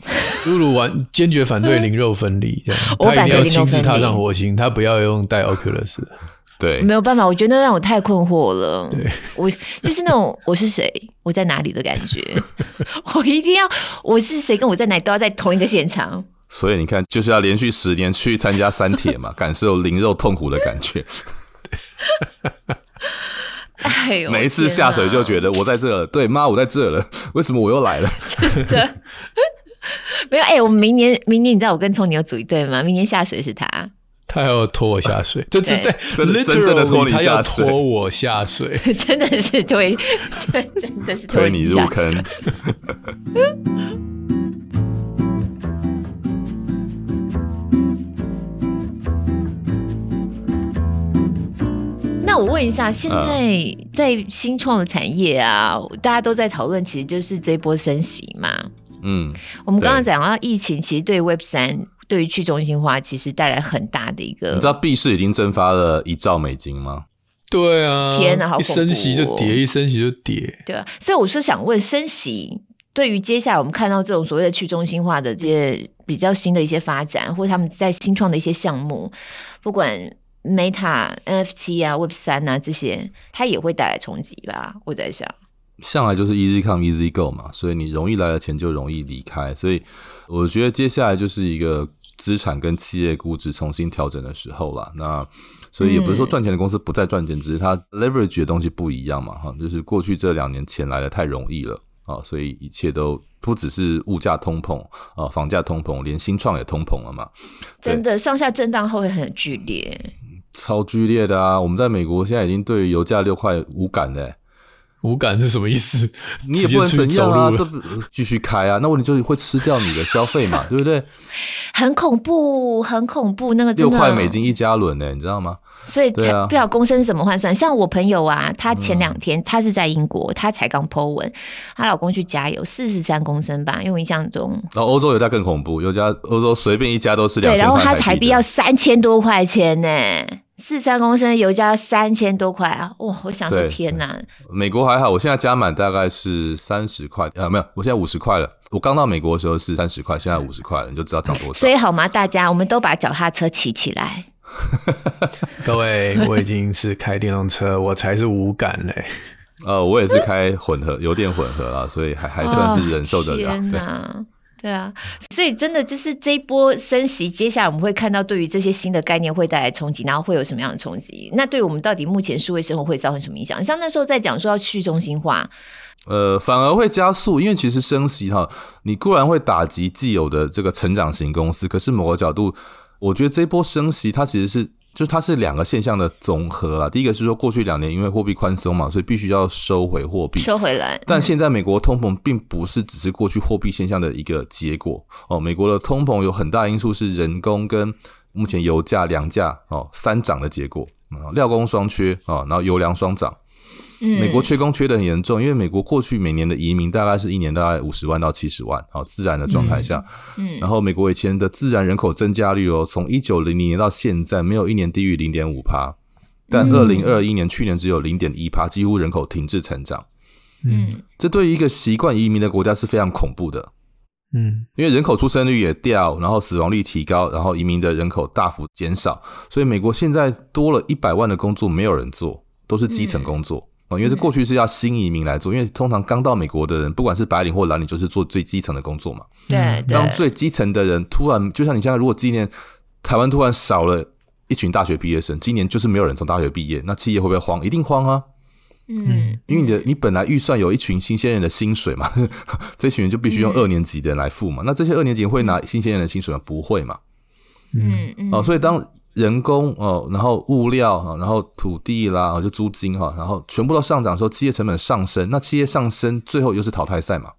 [LAUGHS] 露露完坚决反对 [LAUGHS] 灵肉分离，这样他一定要亲自踏上火星，他不要用戴 Oculus。对，没有办法，我觉得让我太困惑了。对，我就是那种 [LAUGHS] 我是谁，我在哪里的感觉。[LAUGHS] 我一定要我是谁，跟我在哪里都要在同一个现场。所以你看，就是要连续十年去参加三铁嘛，[LAUGHS] 感受灵肉痛苦的感觉。哎呦，每一次下水就觉得我在这了，对妈，我在这了，为什么我又来了？真的没有哎、欸，我们明年明年你知道我跟聪牛组一队吗？明年下水是他。他要拖我下水，这 [LAUGHS] 这对，真正的拖你下水，他要拖我下水，[LAUGHS] 真的是推，真的是推你入坑。[LAUGHS] 那我问一下，现在在新创的产业啊，大家都在讨论，其实就是这波升息嘛。嗯，我们刚刚讲到疫情，其实对 Web 三。对于去中心化，其实带来很大的一个。你知道币市已经蒸发了一兆美金吗？对啊，天哪，好恐怖！一升息就跌，一升息就跌。对啊，所以我是想问，升息对于接下来我们看到这种所谓的去中心化的这些比较新的一些发展，或者他们在新创的一些项目，不管 Meta、NFT 啊、Web 三啊这些，它也会带来冲击吧？我在想。向来就是 easy come easy go 嘛，所以你容易来的钱就容易离开，所以我觉得接下来就是一个资产跟企业估值重新调整的时候了。那所以也不是说赚钱的公司不再赚钱，只是它 leverage 的东西不一样嘛，哈，就是过去这两年钱来的太容易了啊，所以一切都不只是物价通膨啊，房价通膨，连新创也通膨了嘛。真的上下震荡后会很剧烈，超剧烈的啊！我们在美国现在已经对油价六块无感的。无感是什么意思？你也不能怎样啊，这不继续开啊？那问题就是会吃掉你的消费嘛，对不对？[LAUGHS] 很恐怖，很恐怖，那个六块美金一加仑呢，你知道吗？所以，啊、不晓得公升是怎么换算？像我朋友啊，他前两天他是在英国，他才刚 po 文，她老公去加油四十三公升吧，因为我印象中，然后欧洲油价更恐怖，油价欧洲随便一家都是两，对，然后他台币要三千多块钱呢。四三公升油价三千多块啊！哇，我想说天哪！美国还好，我现在加满大概是三十块啊，没有，我现在五十块了。我刚到美国的时候是三十块，现在五十块了，你就知道涨多少。所以好吗？大家，我们都把脚踏车骑起来。[LAUGHS] 各位，我已经是开电动车，我才是无感嘞。呃，我也是开混合油电混合啊，所以还还算是忍受得了。天哪！对啊，所以真的就是这一波升息，接下来我们会看到对于这些新的概念会带来冲击，然后会有什么样的冲击？那对我们到底目前数位生活会造成什么影响？像那时候在讲说要去中心化，呃，反而会加速，因为其实升息哈，你固然会打击既有的这个成长型公司，可是某个角度，我觉得这一波升息它其实是。就它是两个现象的总和啦。第一个是说，过去两年因为货币宽松嘛，所以必须要收回货币，收回来。但现在美国通膨并不是只是过去货币现象的一个结果哦。美国的通膨有很大因素是人工跟目前油价、粮价哦三涨的结果啊，料工双缺啊，然后油粮双涨。美国缺工缺的很严重，因为美国过去每年的移民大概是一年大概五十万到七十万，好自然的状态下，嗯，然后美国以前的自然人口增加率哦，从一九零零年到现在没有一年低于零点五趴，但二零二一年去年只有零点一趴，几乎人口停滞成长，嗯，这对于一个习惯移民的国家是非常恐怖的，嗯，因为人口出生率也掉，然后死亡率提高，然后移民的人口大幅减少，所以美国现在多了一百万的工作没有人做，都是基层工作。因为这过去是要新移民来做，因为通常刚到美国的人，不管是白领或蓝领，就是做最基层的工作嘛。对。当最基层的人突然，就像你现在，如果今年台湾突然少了一群大学毕业生，今年就是没有人从大学毕业，那企业会不会慌？一定慌啊。嗯。因为你的你本来预算有一群新鲜人的薪水嘛，[LAUGHS] 这群人就必须用二年级的人来付嘛。那这些二年级会拿新鲜人的薪水吗？不会嘛。嗯嗯。哦，所以当。人工哦，然后物料哈，然后土地啦，就租金哈，然后全部都上涨的时候，企业成本上升，那企业上升，最后又是淘汰赛嘛。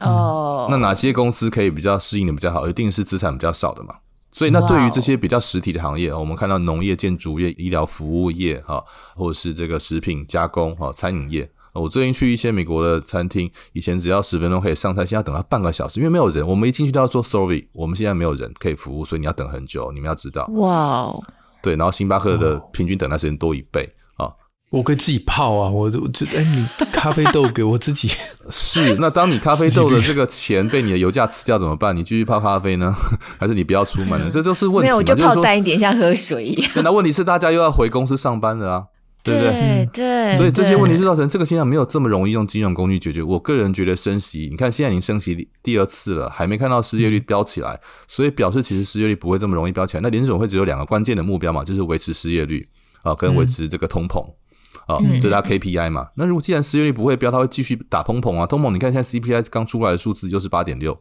哦、嗯，那哪些公司可以比较适应的比较好？一定是资产比较少的嘛。所以，那对于这些比较实体的行业我们看到农业、建筑业、医疗服务业哈，或者是这个食品加工哈、餐饮业。我最近去一些美国的餐厅，以前只要十分钟可以上菜，现在要等到半个小时，因为没有人。我们一进去都要做 survey，我们现在没有人可以服务，所以你要等很久。你们要知道，哇 Wow，对，然后星巴克的平均等待时间多一倍啊。哦、我可以自己泡啊，我我觉得，哎，你咖啡豆给我自己 [LAUGHS] 是。那当你咖啡豆的这个钱被你的油价吃掉怎么办？你继续泡咖啡呢，[LAUGHS] 还是你不要出门呢？这就是问题。没有，我就泡淡一点，像喝水一样。那问题是大家又要回公司上班了啊。对不对？对，所以这些问题是造成这个现象没有这么容易用金融工具解决。我个人觉得升息，你看现在已经升息第二次了，还没看到失业率飙起来，所以表示其实失业率不会这么容易飙起来。那联准会只有两个关键的目标嘛，就是维持失业率啊，跟维持这个通膨啊，这是它 KPI 嘛。那如果既然失业率不会飙，它会继续打通膨啊。通膨你看现在 CPI 刚出来的数字又是八点六，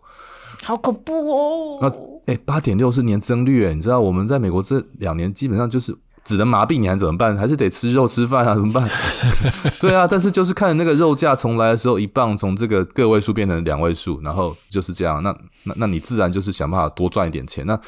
好恐怖哦。那哎，八点六是年增率，你知道我们在美国这两年基本上就是只能麻痹你，还怎么办？还是得吃肉吃饭啊？怎么办？[LAUGHS] 对啊，但是就是看那个肉价从来的时候一磅从这个个位数变成两位数，然后就是这样，那那那你自然就是想办法多赚一点钱。那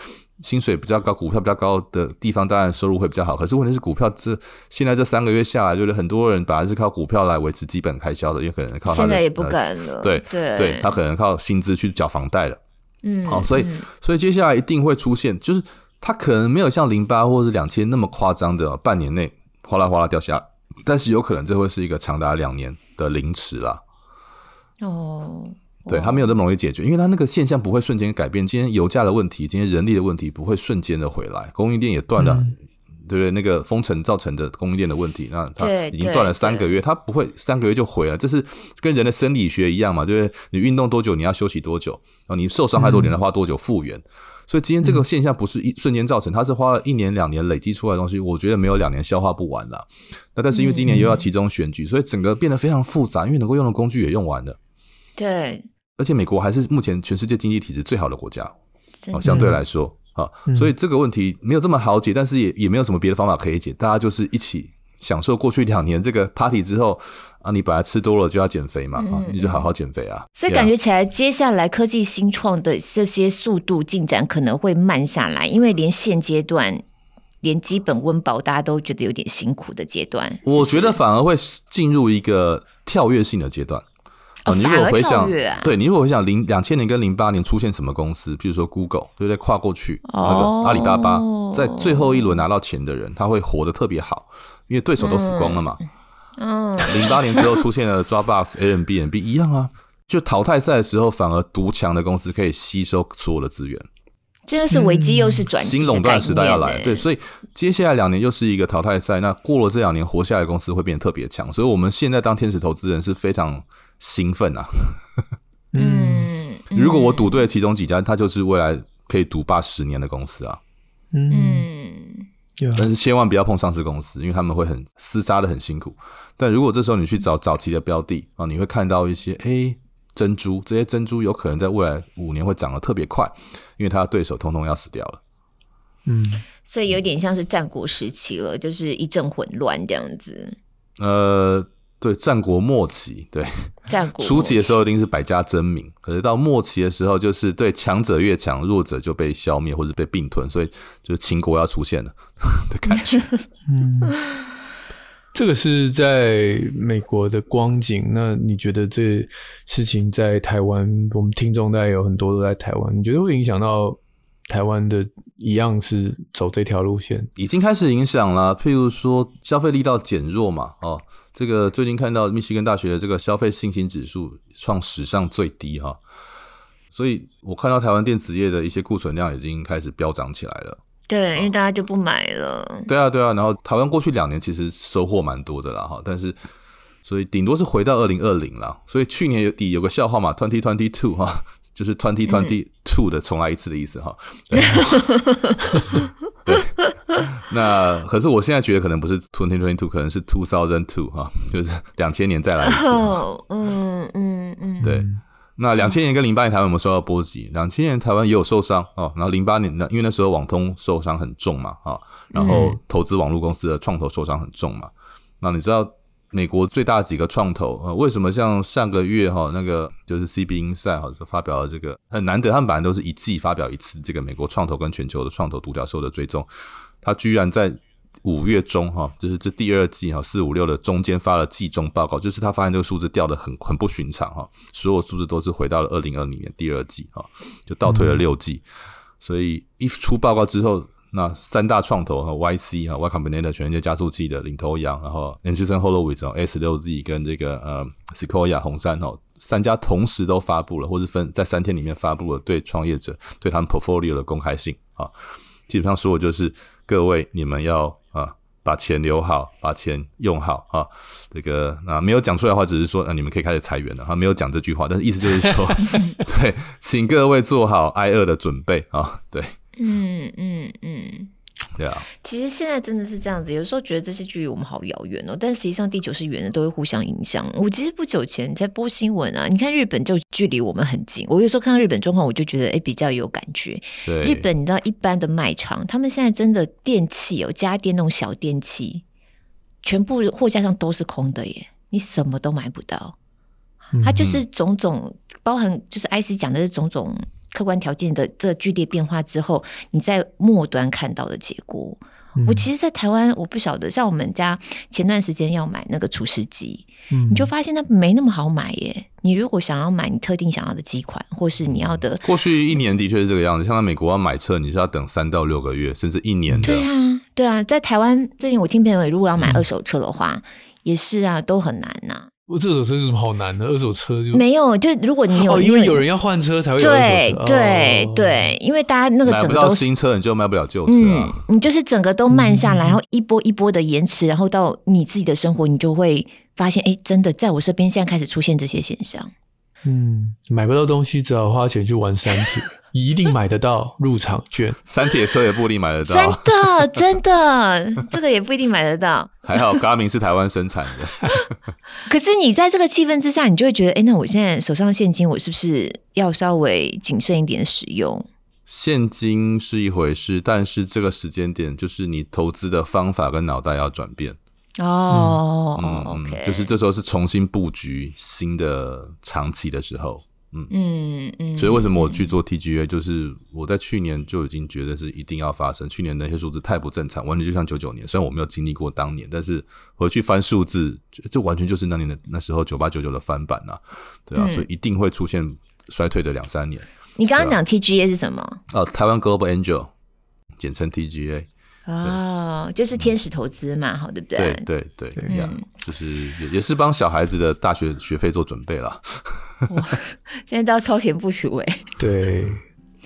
薪水比较高，股票比较高的地方，当然收入会比较好。可是问题是，股票这现在这三个月下来，就是很多人本来是靠股票来维持基本开销的，也可能靠他的。现在也不敢了。对对，他可能靠薪资去缴房贷了。嗯，好，所以所以接下来一定会出现，就是他可能没有像零八或者是两千那么夸张的半年内哗啦哗啦掉下，但是有可能这会是一个长达两年的凌迟啦。哦。对，它没有那么容易解决，因为它那个现象不会瞬间改变。今天油价的问题，今天人力的问题不会瞬间的回来，供应链也断了，嗯、对不对？那个封城造成的供应链的问题，那它已经断了三个月，它不会三个月就回来。这是跟人的生理学一样嘛，对不对？你运动多久，你要休息多久，然后你受伤害多点，要花多久复原。嗯、所以今天这个现象不是一瞬间造成，它是花了一年两年累积出来的东西。我觉得没有两年消化不完了。那但是因为今年又要其中选举，所以整个变得非常复杂，因为能够用的工具也用完了。对。而且美国还是目前全世界经济体制最好的国家，哦，相对来说，啊，所以这个问题没有这么好解，但是也也没有什么别的方法可以解，大家就是一起享受过去两年这个 party 之后啊，你本来吃多了就要减肥嘛，啊，你就好好减肥啊。所以感觉起来，接下来科技新创的这些速度进展可能会慢下来，因为连现阶段连基本温饱大家都觉得有点辛苦的阶段，我觉得反而会进入一个跳跃性的阶段。哦，你如果回想，啊、对，你如果回想零两千年跟零八年出现什么公司，比如说 Google，对不对？跨过去，哦、那个阿里巴巴，在最后一轮拿到钱的人，他会活得特别好，因为对手都死光了嘛。嗯，零八年之后出现了 Dropbox、[LAUGHS] Airbnb 一样啊，就淘汰赛的时候，反而独强的公司可以吸收所有的资源。这个是危机，又是转机，新垄断时代要来，对，所以接下来两年又是一个淘汰赛。那过了这两年，活下来的公司会变得特别强。所以我们现在当天使投资人是非常兴奋啊！嗯，如果我赌对了其中几家，它就是未来可以独霸十年的公司啊。嗯，但是千万不要碰上市公司，因为他们会很厮杀的很辛苦。但如果这时候你去找早期的标的啊，你会看到一些诶。珍珠，这些珍珠有可能在未来五年会长得特别快，因为它的对手通通要死掉了。嗯，所以有点像是战国时期了，就是一阵混乱这样子。呃，对，战国末期，对，战国 [LAUGHS] 初期的时候一定是百家争鸣，可是到末期的时候，就是对强者越强，弱者就被消灭或者被并吞，所以就是秦国要出现了的感觉。[LAUGHS] 嗯。这个是在美国的光景，那你觉得这事情在台湾，我们听众大概有很多都在台湾，你觉得会影响到台湾的一样是走这条路线？已经开始影响了，譬如说消费力道减弱嘛，哦，这个最近看到密西根大学的这个消费信心指数创史上最低哈，所以我看到台湾电子业的一些库存量已经开始飙涨起来了。对，因为大家就不买了。对啊，对啊。然后台湾过去两年其实收获蛮多的啦，哈。但是，所以顶多是回到二零二零了。所以去年底有个笑话嘛，twenty twenty two 哈，就是 twenty twenty two 的重来一次的意思哈。对。[LAUGHS] 对。那可是我现在觉得可能不是 twenty twenty two，可能是 two thousand two 哈，就是两千年再来一次。嗯嗯嗯。嗯对。那两千年跟零八年台湾有没有受到波及？两千年台湾也有受伤哦，然后零八年呢，因为那时候网通受伤很重嘛，啊，然后投资网络公司的创投受伤很重嘛。嗯、那你知道美国最大几个创投呃，为什么像上个月哈那个就是 CB Insight 哈发表了这个很难得，他们本来都是一季发表一次这个美国创投跟全球的创投独角兽的追踪，他居然在。五月中哈，就是这第二季哈，四五六的中间发了季中报告，就是他发现这个数字掉得很很不寻常哈，所有数字都是回到了二零二零年第二季哈，就倒退了六季，所以一出报告之后，那三大创投和 YC 哈 Y Combinator 全世界加速器的领头羊，然后 Andreessen Holowitz S 六 Z 跟这个呃 Sequoia 红杉哦，三家同时都发布了，或是分在三天里面发布了对创业者对他们 portfolio 的公开信啊，基本上说的就是各位你们要。啊，把钱留好，把钱用好啊！这个啊，没有讲出来的话，只是说啊，你们可以开始裁员了哈，没有讲这句话，但是意思就是说，[LAUGHS] 对，请各位做好挨饿的准备啊！对，嗯嗯嗯，对啊，其实现在真的是这样子，有时候觉得这些距离我们好遥远哦，但实际上地球是圆的，都会互相影响。我其实不久前在播新闻啊，你看日本就距离我们很近，我有时候看到日本状况，我就觉得哎比较有感觉。对，日本你知道一般的卖场，他们现在真的电器有家电那种小电器，全部货架上都是空的耶，你什么都买不到。它就是种种包含，就是 IC 讲的是种种。客观条件的这剧烈变化之后，你在末端看到的结果。嗯、我其实，在台湾我不晓得，像我们家前段时间要买那个厨师机，嗯，你就发现它没那么好买耶。你如果想要买你特定想要的机款，或是你要的，过去一年的确是这个样子。像在美国要买车，你是要等三到六个月，甚至一年的。对啊，对啊，在台湾最近我听朋友，如果要买二手车的话，嗯、也是啊，都很难呐、啊。我这手车有什么好难的？二手车就没有，就如果你有，哦、因为有人要换车才会有二手车。对对、哦、对，因为大家那个整个都买不到新车，你就卖不了旧车啊、嗯。你就是整个都慢下来，然后一波一波的延迟，然后到你自己的生活，你就会发现，哎，真的在我身边现在开始出现这些现象。嗯，买不到东西，只好花钱去玩三铁。一定买得到入场券，[LAUGHS] 三铁车也不一定买得到。真的，[LAUGHS] 真的，这个也不一定买得到。还好，Garmin 是台湾生产的。[LAUGHS] 可是你在这个气氛之下，你就会觉得，哎，那我现在手上现金，我是不是要稍微谨慎一点使用？现金是一回事，但是这个时间点，就是你投资的方法跟脑袋要转变。哦，嗯，OK，就是这时候是重新布局新的长期的时候。嗯嗯嗯，所以为什么我去做 TGA，就是我在去年就已经觉得是一定要发生。去年那些数字太不正常，完全就像九九年。虽然我没有经历过当年，但是回去翻数字，这完全就是那年的那时候九八九九的翻版呐，对啊，嗯、所以一定会出现衰退的两三年。你刚刚讲 TGA 是什么？哦、啊，台湾 Global Angel，简称 TGA。哦，就是天使投资嘛，好，对不对？对对对，一样，就是也也是帮小孩子的大学学费做准备了。哇，现在都要超前部署哎。对，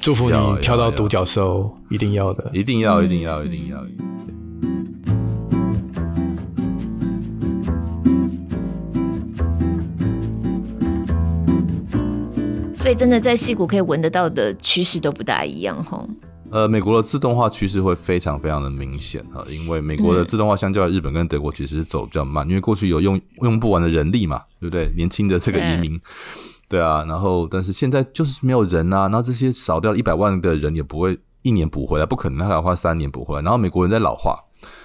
祝福你挑到独角兽，一定要的，一定要，一定要，一定要。所以，真的在矽谷可以闻得到的趋势都不大一样，哈。呃，美国的自动化趋势会非常非常的明显哈，因为美国的自动化相较于日本跟德国其实是走比较慢，因为过去有用用不完的人力嘛，对不对？年轻的这个移民，对啊，然后但是现在就是没有人啊，然后这些少掉一百万的人也不会一年补回来，不可能，他还要花三年补回来。然后美国人在老化，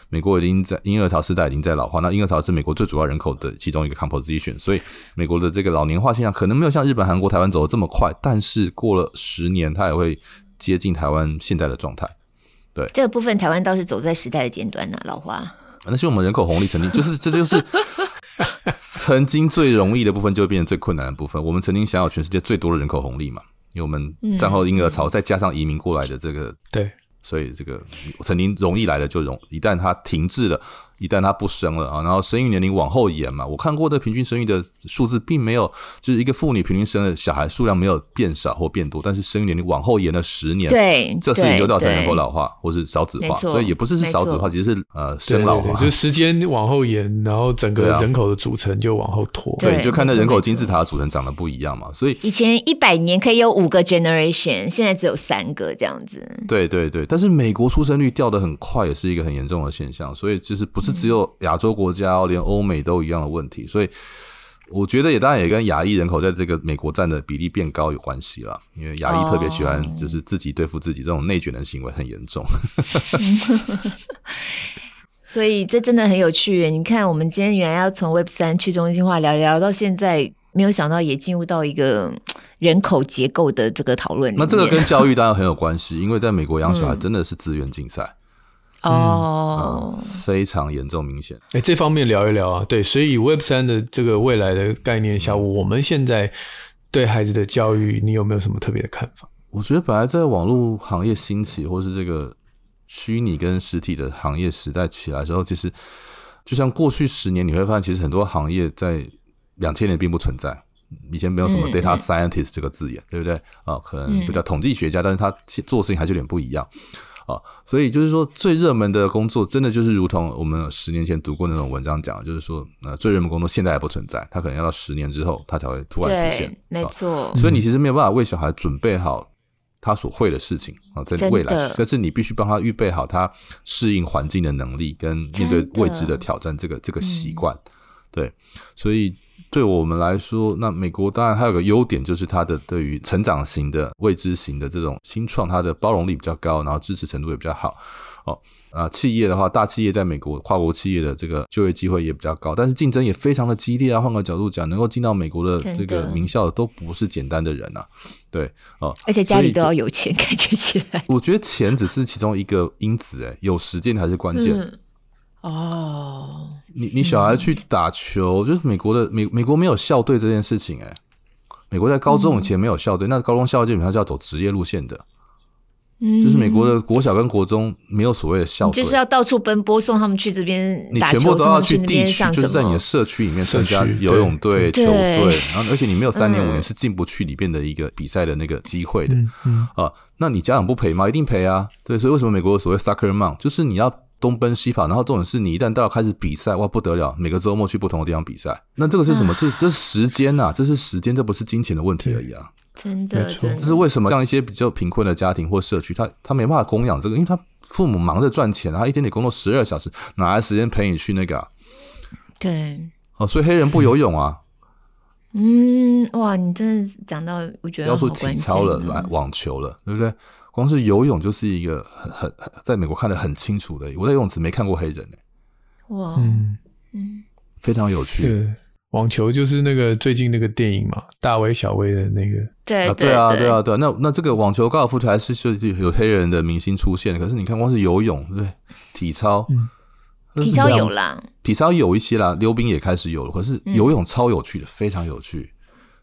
美国已经在婴儿潮时代已经在老化，那婴儿潮是美国最主要人口的其中一个 composition，所以美国的这个老年化现象可能没有像日本、韩国、台湾走的这么快，但是过了十年，它也会。接近台湾现在的状态，对这个部分，台湾倒是走在时代的尖端呢、啊。老花，那是我们人口红利曾经就是这就是 [LAUGHS] 曾经最容易的部分，就会变成最困难的部分。我们曾经享有全世界最多的人口红利嘛，因为我们战后婴儿潮，再加上移民过来的这个，对，所以这个曾经容易来的就容，一旦它停滞了。一旦他不生了啊，然后生育年龄往后延嘛，我看过的平均生育的数字并没有，就是一个妇女平均生的小孩数量没有变少或变多，但是生育年龄往后延了十年，对，这事情就造成人口老化或是少子化，所以也不是是少子化，其实是呃生老化，就时间往后延，然后整个人口的组成就往后拖，对，对就看那人口金字塔的组成长得不一样嘛，所以以前一百年可以有五个 generation，现在只有三个这样子，对对对，但是美国出生率掉的很快，也是一个很严重的现象，所以其实不是只有亚洲。国家连欧美都一样的问题，所以我觉得也当然也跟亚裔人口在这个美国占的比例变高有关系啦。因为亚裔特别喜欢就是自己对付自己，这种内卷的行为很严重。[LAUGHS] 所以这真的很有趣。你看，我们今天原来要从 Web 三去中心化聊聊到现在，没有想到也进入到一个人口结构的这个讨论。那这个跟教育当然很有关系，因为在美国养小孩真的是资源竞赛。哦、嗯嗯，非常严重，明显。哎、欸，这方面聊一聊啊。对，所以 Web 三的这个未来的概念下，我们现在对孩子的教育，你有没有什么特别的看法？我觉得本来在网络行业兴起，或是这个虚拟跟实体的行业时代起来之后，其实就像过去十年，你会发现，其实很多行业在两千年并不存在。以前没有什么 data scientist 这个字眼，嗯、对不对？啊、哦，可能就叫统计学家，嗯、但是他做事情还是有点不一样。啊，所以就是说，最热门的工作，真的就是如同我们十年前读过那种文章讲，就是说，呃，最热门工作现在还不存在，它可能要到十年之后，它才会突然出现。没错。所以你其实没有办法为小孩准备好他所会的事情啊，在未来，但是你必须帮他预备好他适应环境的能力跟面对未知的挑战这个这个习惯。对，所以对我们来说，那美国当然还有个优点，就是它的对于成长型的未知型的这种新创，它的包容力比较高，然后支持程度也比较好。哦，啊，企业的话，大企业在美国跨国企业的这个就业机会也比较高，但是竞争也非常的激烈啊。换个角度讲，能够进到美国的这个名校的都不是简单的人呐、啊。对，哦，而且家里都要有钱，感觉起来。我觉得钱只是其中一个因子，哎，有时间才是关键。嗯、哦，你你小孩去打球，嗯、就是美国的美美国没有校队这件事情，哎，美国在高中以前没有校队，嗯、那高中校队基本上是要走职业路线的。就是美国的国小跟国中没有所谓的校队，就是要到处奔波送他们去这边，你全部都要去地区，就是在你的社区里面参加游泳队、球队，然后而且你没有三年五年是进不去里边的一个比赛的那个机会的啊。那你家长不赔吗？一定赔啊。对，所以为什么美国有所谓 soccer mom，就是你要东奔西跑，然后这种事你一旦到开始比赛，哇不得了，每个周末去不同的地方比赛。那这个是什么？这这是时间呐，这是时间，这不是金钱的问题而已啊。真的，真的，这是为什么？像一些比较贫困的家庭或社区，他他没办法供养这个，因为他父母忙着赚钱，他一天得工作十二小时，哪来时间陪你去那个啊？对，哦，所以黑人不游泳啊？嗯，哇，你真的讲到，我觉得要说体操了，来网球了，对不对？光是游泳就是一个很很在美国看得很清楚的，我在游泳池没看过黑人呢。哇，嗯嗯，非常有趣。网球就是那个最近那个电影嘛，大威小威的那个。对啊，对啊，对啊，对啊。那那这个网球、高尔夫球还是是有黑人的明星出现。可是你看，光是游泳，对，体操，嗯、体操有啦，体操有一些啦，溜冰也开始有了。可是游泳超有趣的，嗯、非常有趣。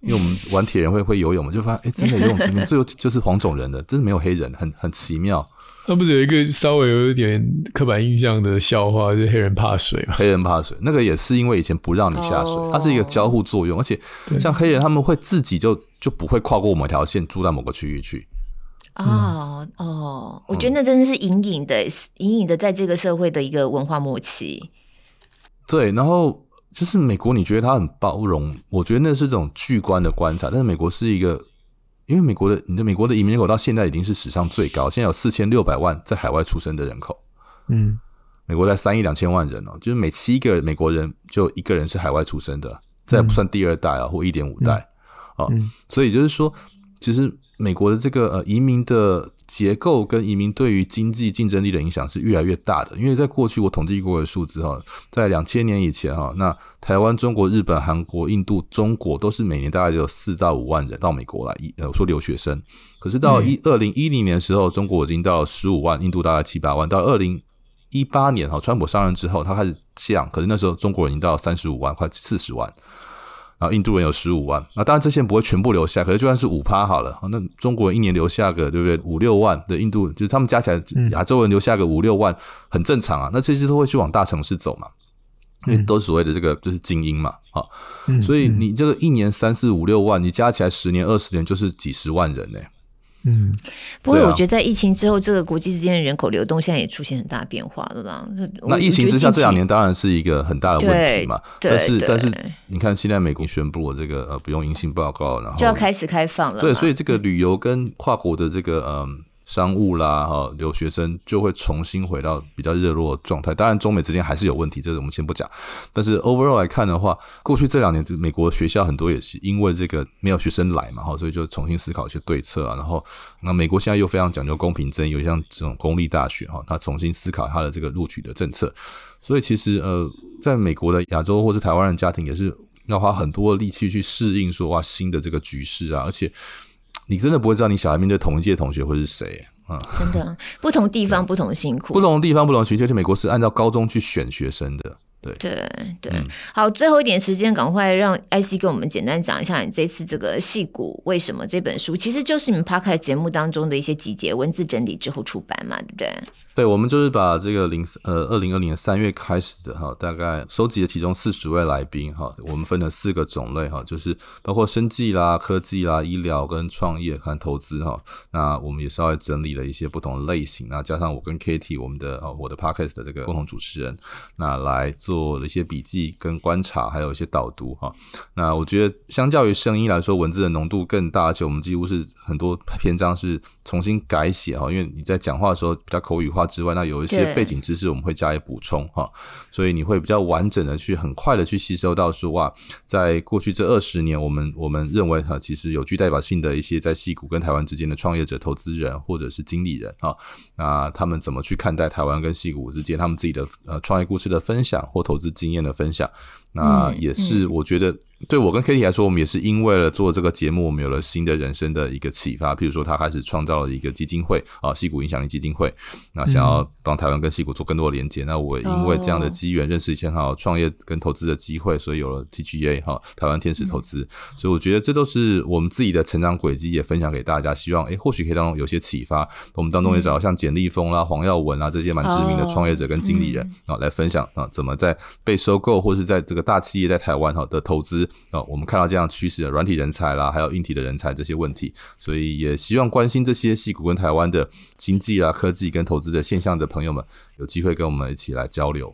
因为我们玩铁人会会游泳嘛，就发现哎，真的游泳池里面最后就是黄种人的，真的没有黑人，很很奇妙。那不是有一个稍微有一点刻板印象的笑话，就是黑人怕水嘛？黑人怕水，那个也是因为以前不让你下水，它是一个交互作用，而且像黑人他们会自己就就不会跨过某条线住在某个区域去。哦哦，我觉得那真的是隐隐的、隐隐的在这个社会的一个文化默契。对，然后就是美国，你觉得它很包容，我觉得那是这种巨观的观察，但是美国是一个。因为美国的你的美国的移民人口到现在已经是史上最高，现在有四千六百万在海外出生的人口。嗯，美国在三亿两千万人哦，就是每七个美国人就一个人是海外出生的，这还不算第二代啊或一点五代啊，所以就是说，其实美国的这个呃移民的。结构跟移民对于经济竞争力的影响是越来越大的，因为在过去我统计过的数字哈，在两千年以前哈，那台湾、中国、日本、韩国、印度、中国都是每年大概只有四到五万人到美国来，呃，说留学生。可是到一二零一零年的时候，中国已经到十五万，印度大概七八万。到二零一八年哈，川普上任之后，他开始降，可是那时候中国人已经到三十五万，快四十万。然后印度人有十五万，那当然这些人不会全部留下，可是就算是五趴好了，那中国人一年留下个对不对五六万的印度，就是他们加起来亚洲人留下个五六万，很正常啊。那这些都会去往大城市走嘛，因为都是所谓的这个就是精英嘛，啊，所以你这个一年三四五六万，你加起来十年二十年就是几十万人呢。嗯，不过我觉得在疫情之后，这个国际之间的人口流动现在也出现很大变化了啦。那疫情之下这两年当然是一个很大的问题嘛。但是但是你看现在美国宣布了这个呃不用阴性报告，然后就要开始开放了。对，所以这个旅游跟跨国的这个嗯。商务啦，哈，留学生就会重新回到比较热络的状态。当然，中美之间还是有问题，这个我们先不讲。但是 overall 来看的话，过去这两年，美国学校很多也是因为这个没有学生来嘛，哈，所以就重新思考一些对策啊。然后，那美国现在又非常讲究公平正义，有像这种公立大学哈，他重新思考他的这个录取的政策。所以，其实呃，在美国的亚洲或是台湾人家庭也是要花很多的力气去适应说哇新的这个局势啊，而且。你真的不会知道你小孩面对同一届同学会是谁啊？真的，不同地方不同辛苦，不同地方不同学校。就美国是按照高中去选学生的。对对对，嗯、好，最后一点时间，赶快让 IC 跟我们简单讲一下你这次这个《戏骨为什么》这本书，其实就是你们 Podcast 节目当中的一些集结、文字整理之后出版嘛，对不对？对，我们就是把这个零呃二零二零年三月开始的哈，大概收集了其中四十位来宾哈，我们分了四个种类哈，就是包括生技啦、科技啦、医疗跟创业和投资哈。那我们也稍微整理了一些不同的类型，那加上我跟 Katie 我们的呃我的 Podcast 的这个共同主持人，那来做。做了一些笔记跟观察，还有一些导读哈。那我觉得相较于声音来说，文字的浓度更大，而且我们几乎是很多篇章是重新改写哈，因为你在讲话的时候比较口语化之外，那有一些背景知识我们会加以补充哈，所以你会比较完整的去很快的去吸收到说哇，在过去这二十年，我们我们认为哈，其实有具代表性的一些在戏谷跟台湾之间的创业者、投资人或者是经理人啊，那他们怎么去看待台湾跟戏谷之间他们自己的呃创业故事的分享或投资经验的分享，那也是我觉得。对我跟 Katie 来说，我们也是因为了做这个节目，我们有了新的人生的一个启发。譬如说，他开始创造了一个基金会啊，戏骨影响力基金会，那想要帮台湾跟戏骨做更多的连接。那我因为这样的机缘，认识一些很好创业跟投资的机会，所以有了 TGA 哈，台湾天使投资。所以我觉得这都是我们自己的成长轨迹，也分享给大家。希望诶，或许可以当中有些启发。我们当中也找到像简立峰啦、黄耀文啊这些蛮知名的创业者跟经理人啊，来分享啊，怎么在被收购或是在这个大企业在台湾哈的投资啊，我们看到。这样趋势的软体人才啦，还有硬体的人才这些问题，所以也希望关心这些矽谷跟台湾的经济啊、科技跟投资的现象的朋友们，有机会跟我们一起来交流。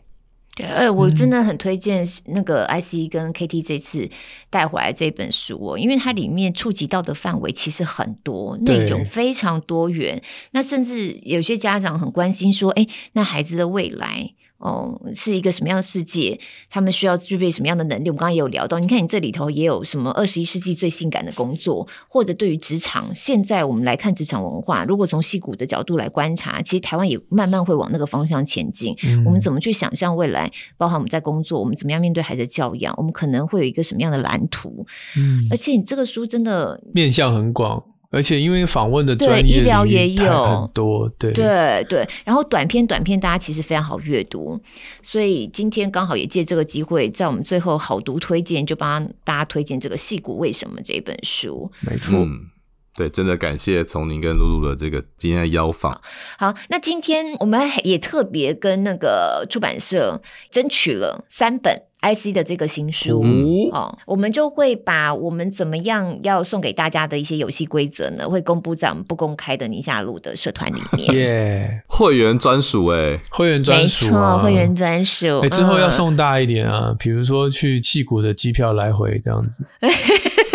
对，而我真的很推荐那个 IC 跟 KT 这次带回来这本书哦，因为它里面触及到的范围其实很多，内容非常多元。那甚至有些家长很关心说，哎，那孩子的未来。哦，是一个什么样的世界？他们需要具备什么样的能力？我们刚刚也有聊到，你看你这里头也有什么二十一世纪最性感的工作，或者对于职场，现在我们来看职场文化，如果从戏骨的角度来观察，其实台湾也慢慢会往那个方向前进。嗯。我们怎么去想象未来？包含我们在工作，我们怎么样面对孩子的教养？我们可能会有一个什么样的蓝图？嗯，而且你这个书真的面向很广。而且因为访问的专业对医疗也有很多，对对对，然后短片短片大家其实非常好阅读，所以今天刚好也借这个机会，在我们最后好读推荐，就帮大家推荐这个《戏骨为什么》这本书。没错，嗯，对，真的感谢从宁跟露露的这个今天的邀访。好，那今天我们也特别跟那个出版社争取了三本。IC 的这个新书，嗯、哦，我们就会把我们怎么样要送给大家的一些游戏规则呢，会公布在我们不公开的宁夏路的社团里面。耶，会员专属哎，会员专属，没错，会员专属。哎，之后要送大一点啊，比如说去气谷的机票来回这样子。[LAUGHS]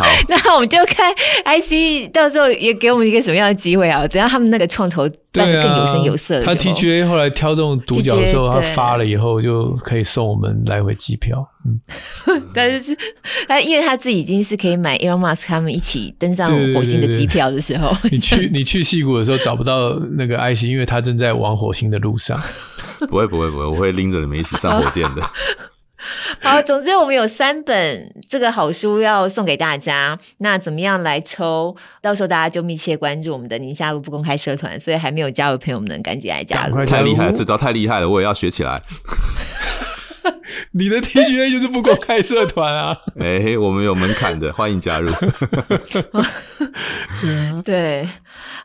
好，[LAUGHS] 那我们就看 IC 到时候也给我们一个什么样的机会啊？等下他们那个创投办得更有声有色的时候，他 TGA 后来挑这种独角兽，他发了以后就可以送我们来回机票。嗯，[LAUGHS] 但是他因为他自己已经是可以买 Elon Musk 他们一起登上火星的机票的时候，对对对对，你去 [LAUGHS] 你去戏谷的时候找不到那个 IC，因为他正在往火星的路上。不会不会不会，我会拎着你们一起上火箭的。[LAUGHS] 好，总之我们有三本这个好书要送给大家。那怎么样来抽？到时候大家就密切关注我们的宁夏路不公开社团。所以还没有加入的朋友们，赶紧来加入！太厉害了，这招太厉害了，我也要学起来。[LAUGHS] 你的 TGA 就是不公开社团啊？[LAUGHS] 哎、欸，我们有门槛的，欢迎加入。对，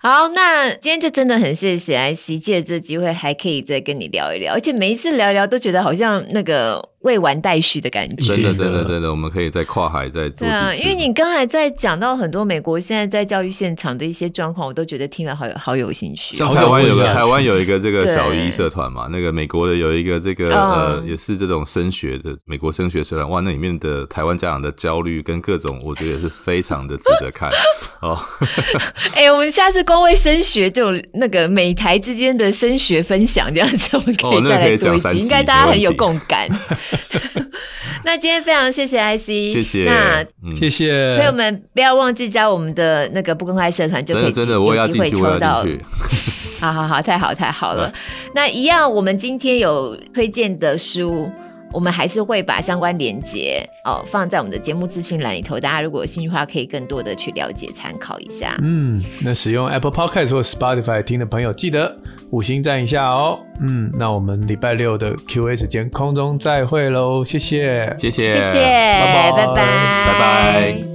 好，那今天就真的很谢谢 IC，借着这机会还可以再跟你聊一聊，而且每一次聊一聊都觉得好像那个。未完待续的感觉，真的，真的，真的，我们可以在跨海再做几次。对啊，因为你刚才在讲到很多美国现在在教育现场的一些状况，我都觉得听了好有好有兴趣。像台湾有个台湾有一个这个小一社团嘛，那个美国的有一个这个呃，也是这种升学的美国升学社团，哇，那里面的台湾家长的焦虑跟各种，我觉得也是非常的值得看 [LAUGHS] 哦。[LAUGHS] 哎、欸，我们下次光为升学这种那个美台之间的升学分享这样子，我们可以再来做一集，应该大家很有共感。[LAUGHS] 那今天非常谢谢 IC，谢谢，那、嗯、谢谢朋友们，不要忘记加我们的那个不公开社团，就可以真的有机会抽到。[LAUGHS] 好好好，太好太好了。[LAUGHS] 那一样，我们今天有推荐的书，我们还是会把相关连接哦放在我们的节目资讯栏里头。大家如果有兴趣的话，可以更多的去了解参考一下。嗯，那使用 Apple Podcast 或 Spotify 听的朋友，记得。五星赞一下哦，嗯，那我们礼拜六的 Q&A 时间空中再会喽，谢谢，谢谢，谢谢，拜拜，拜拜，拜拜。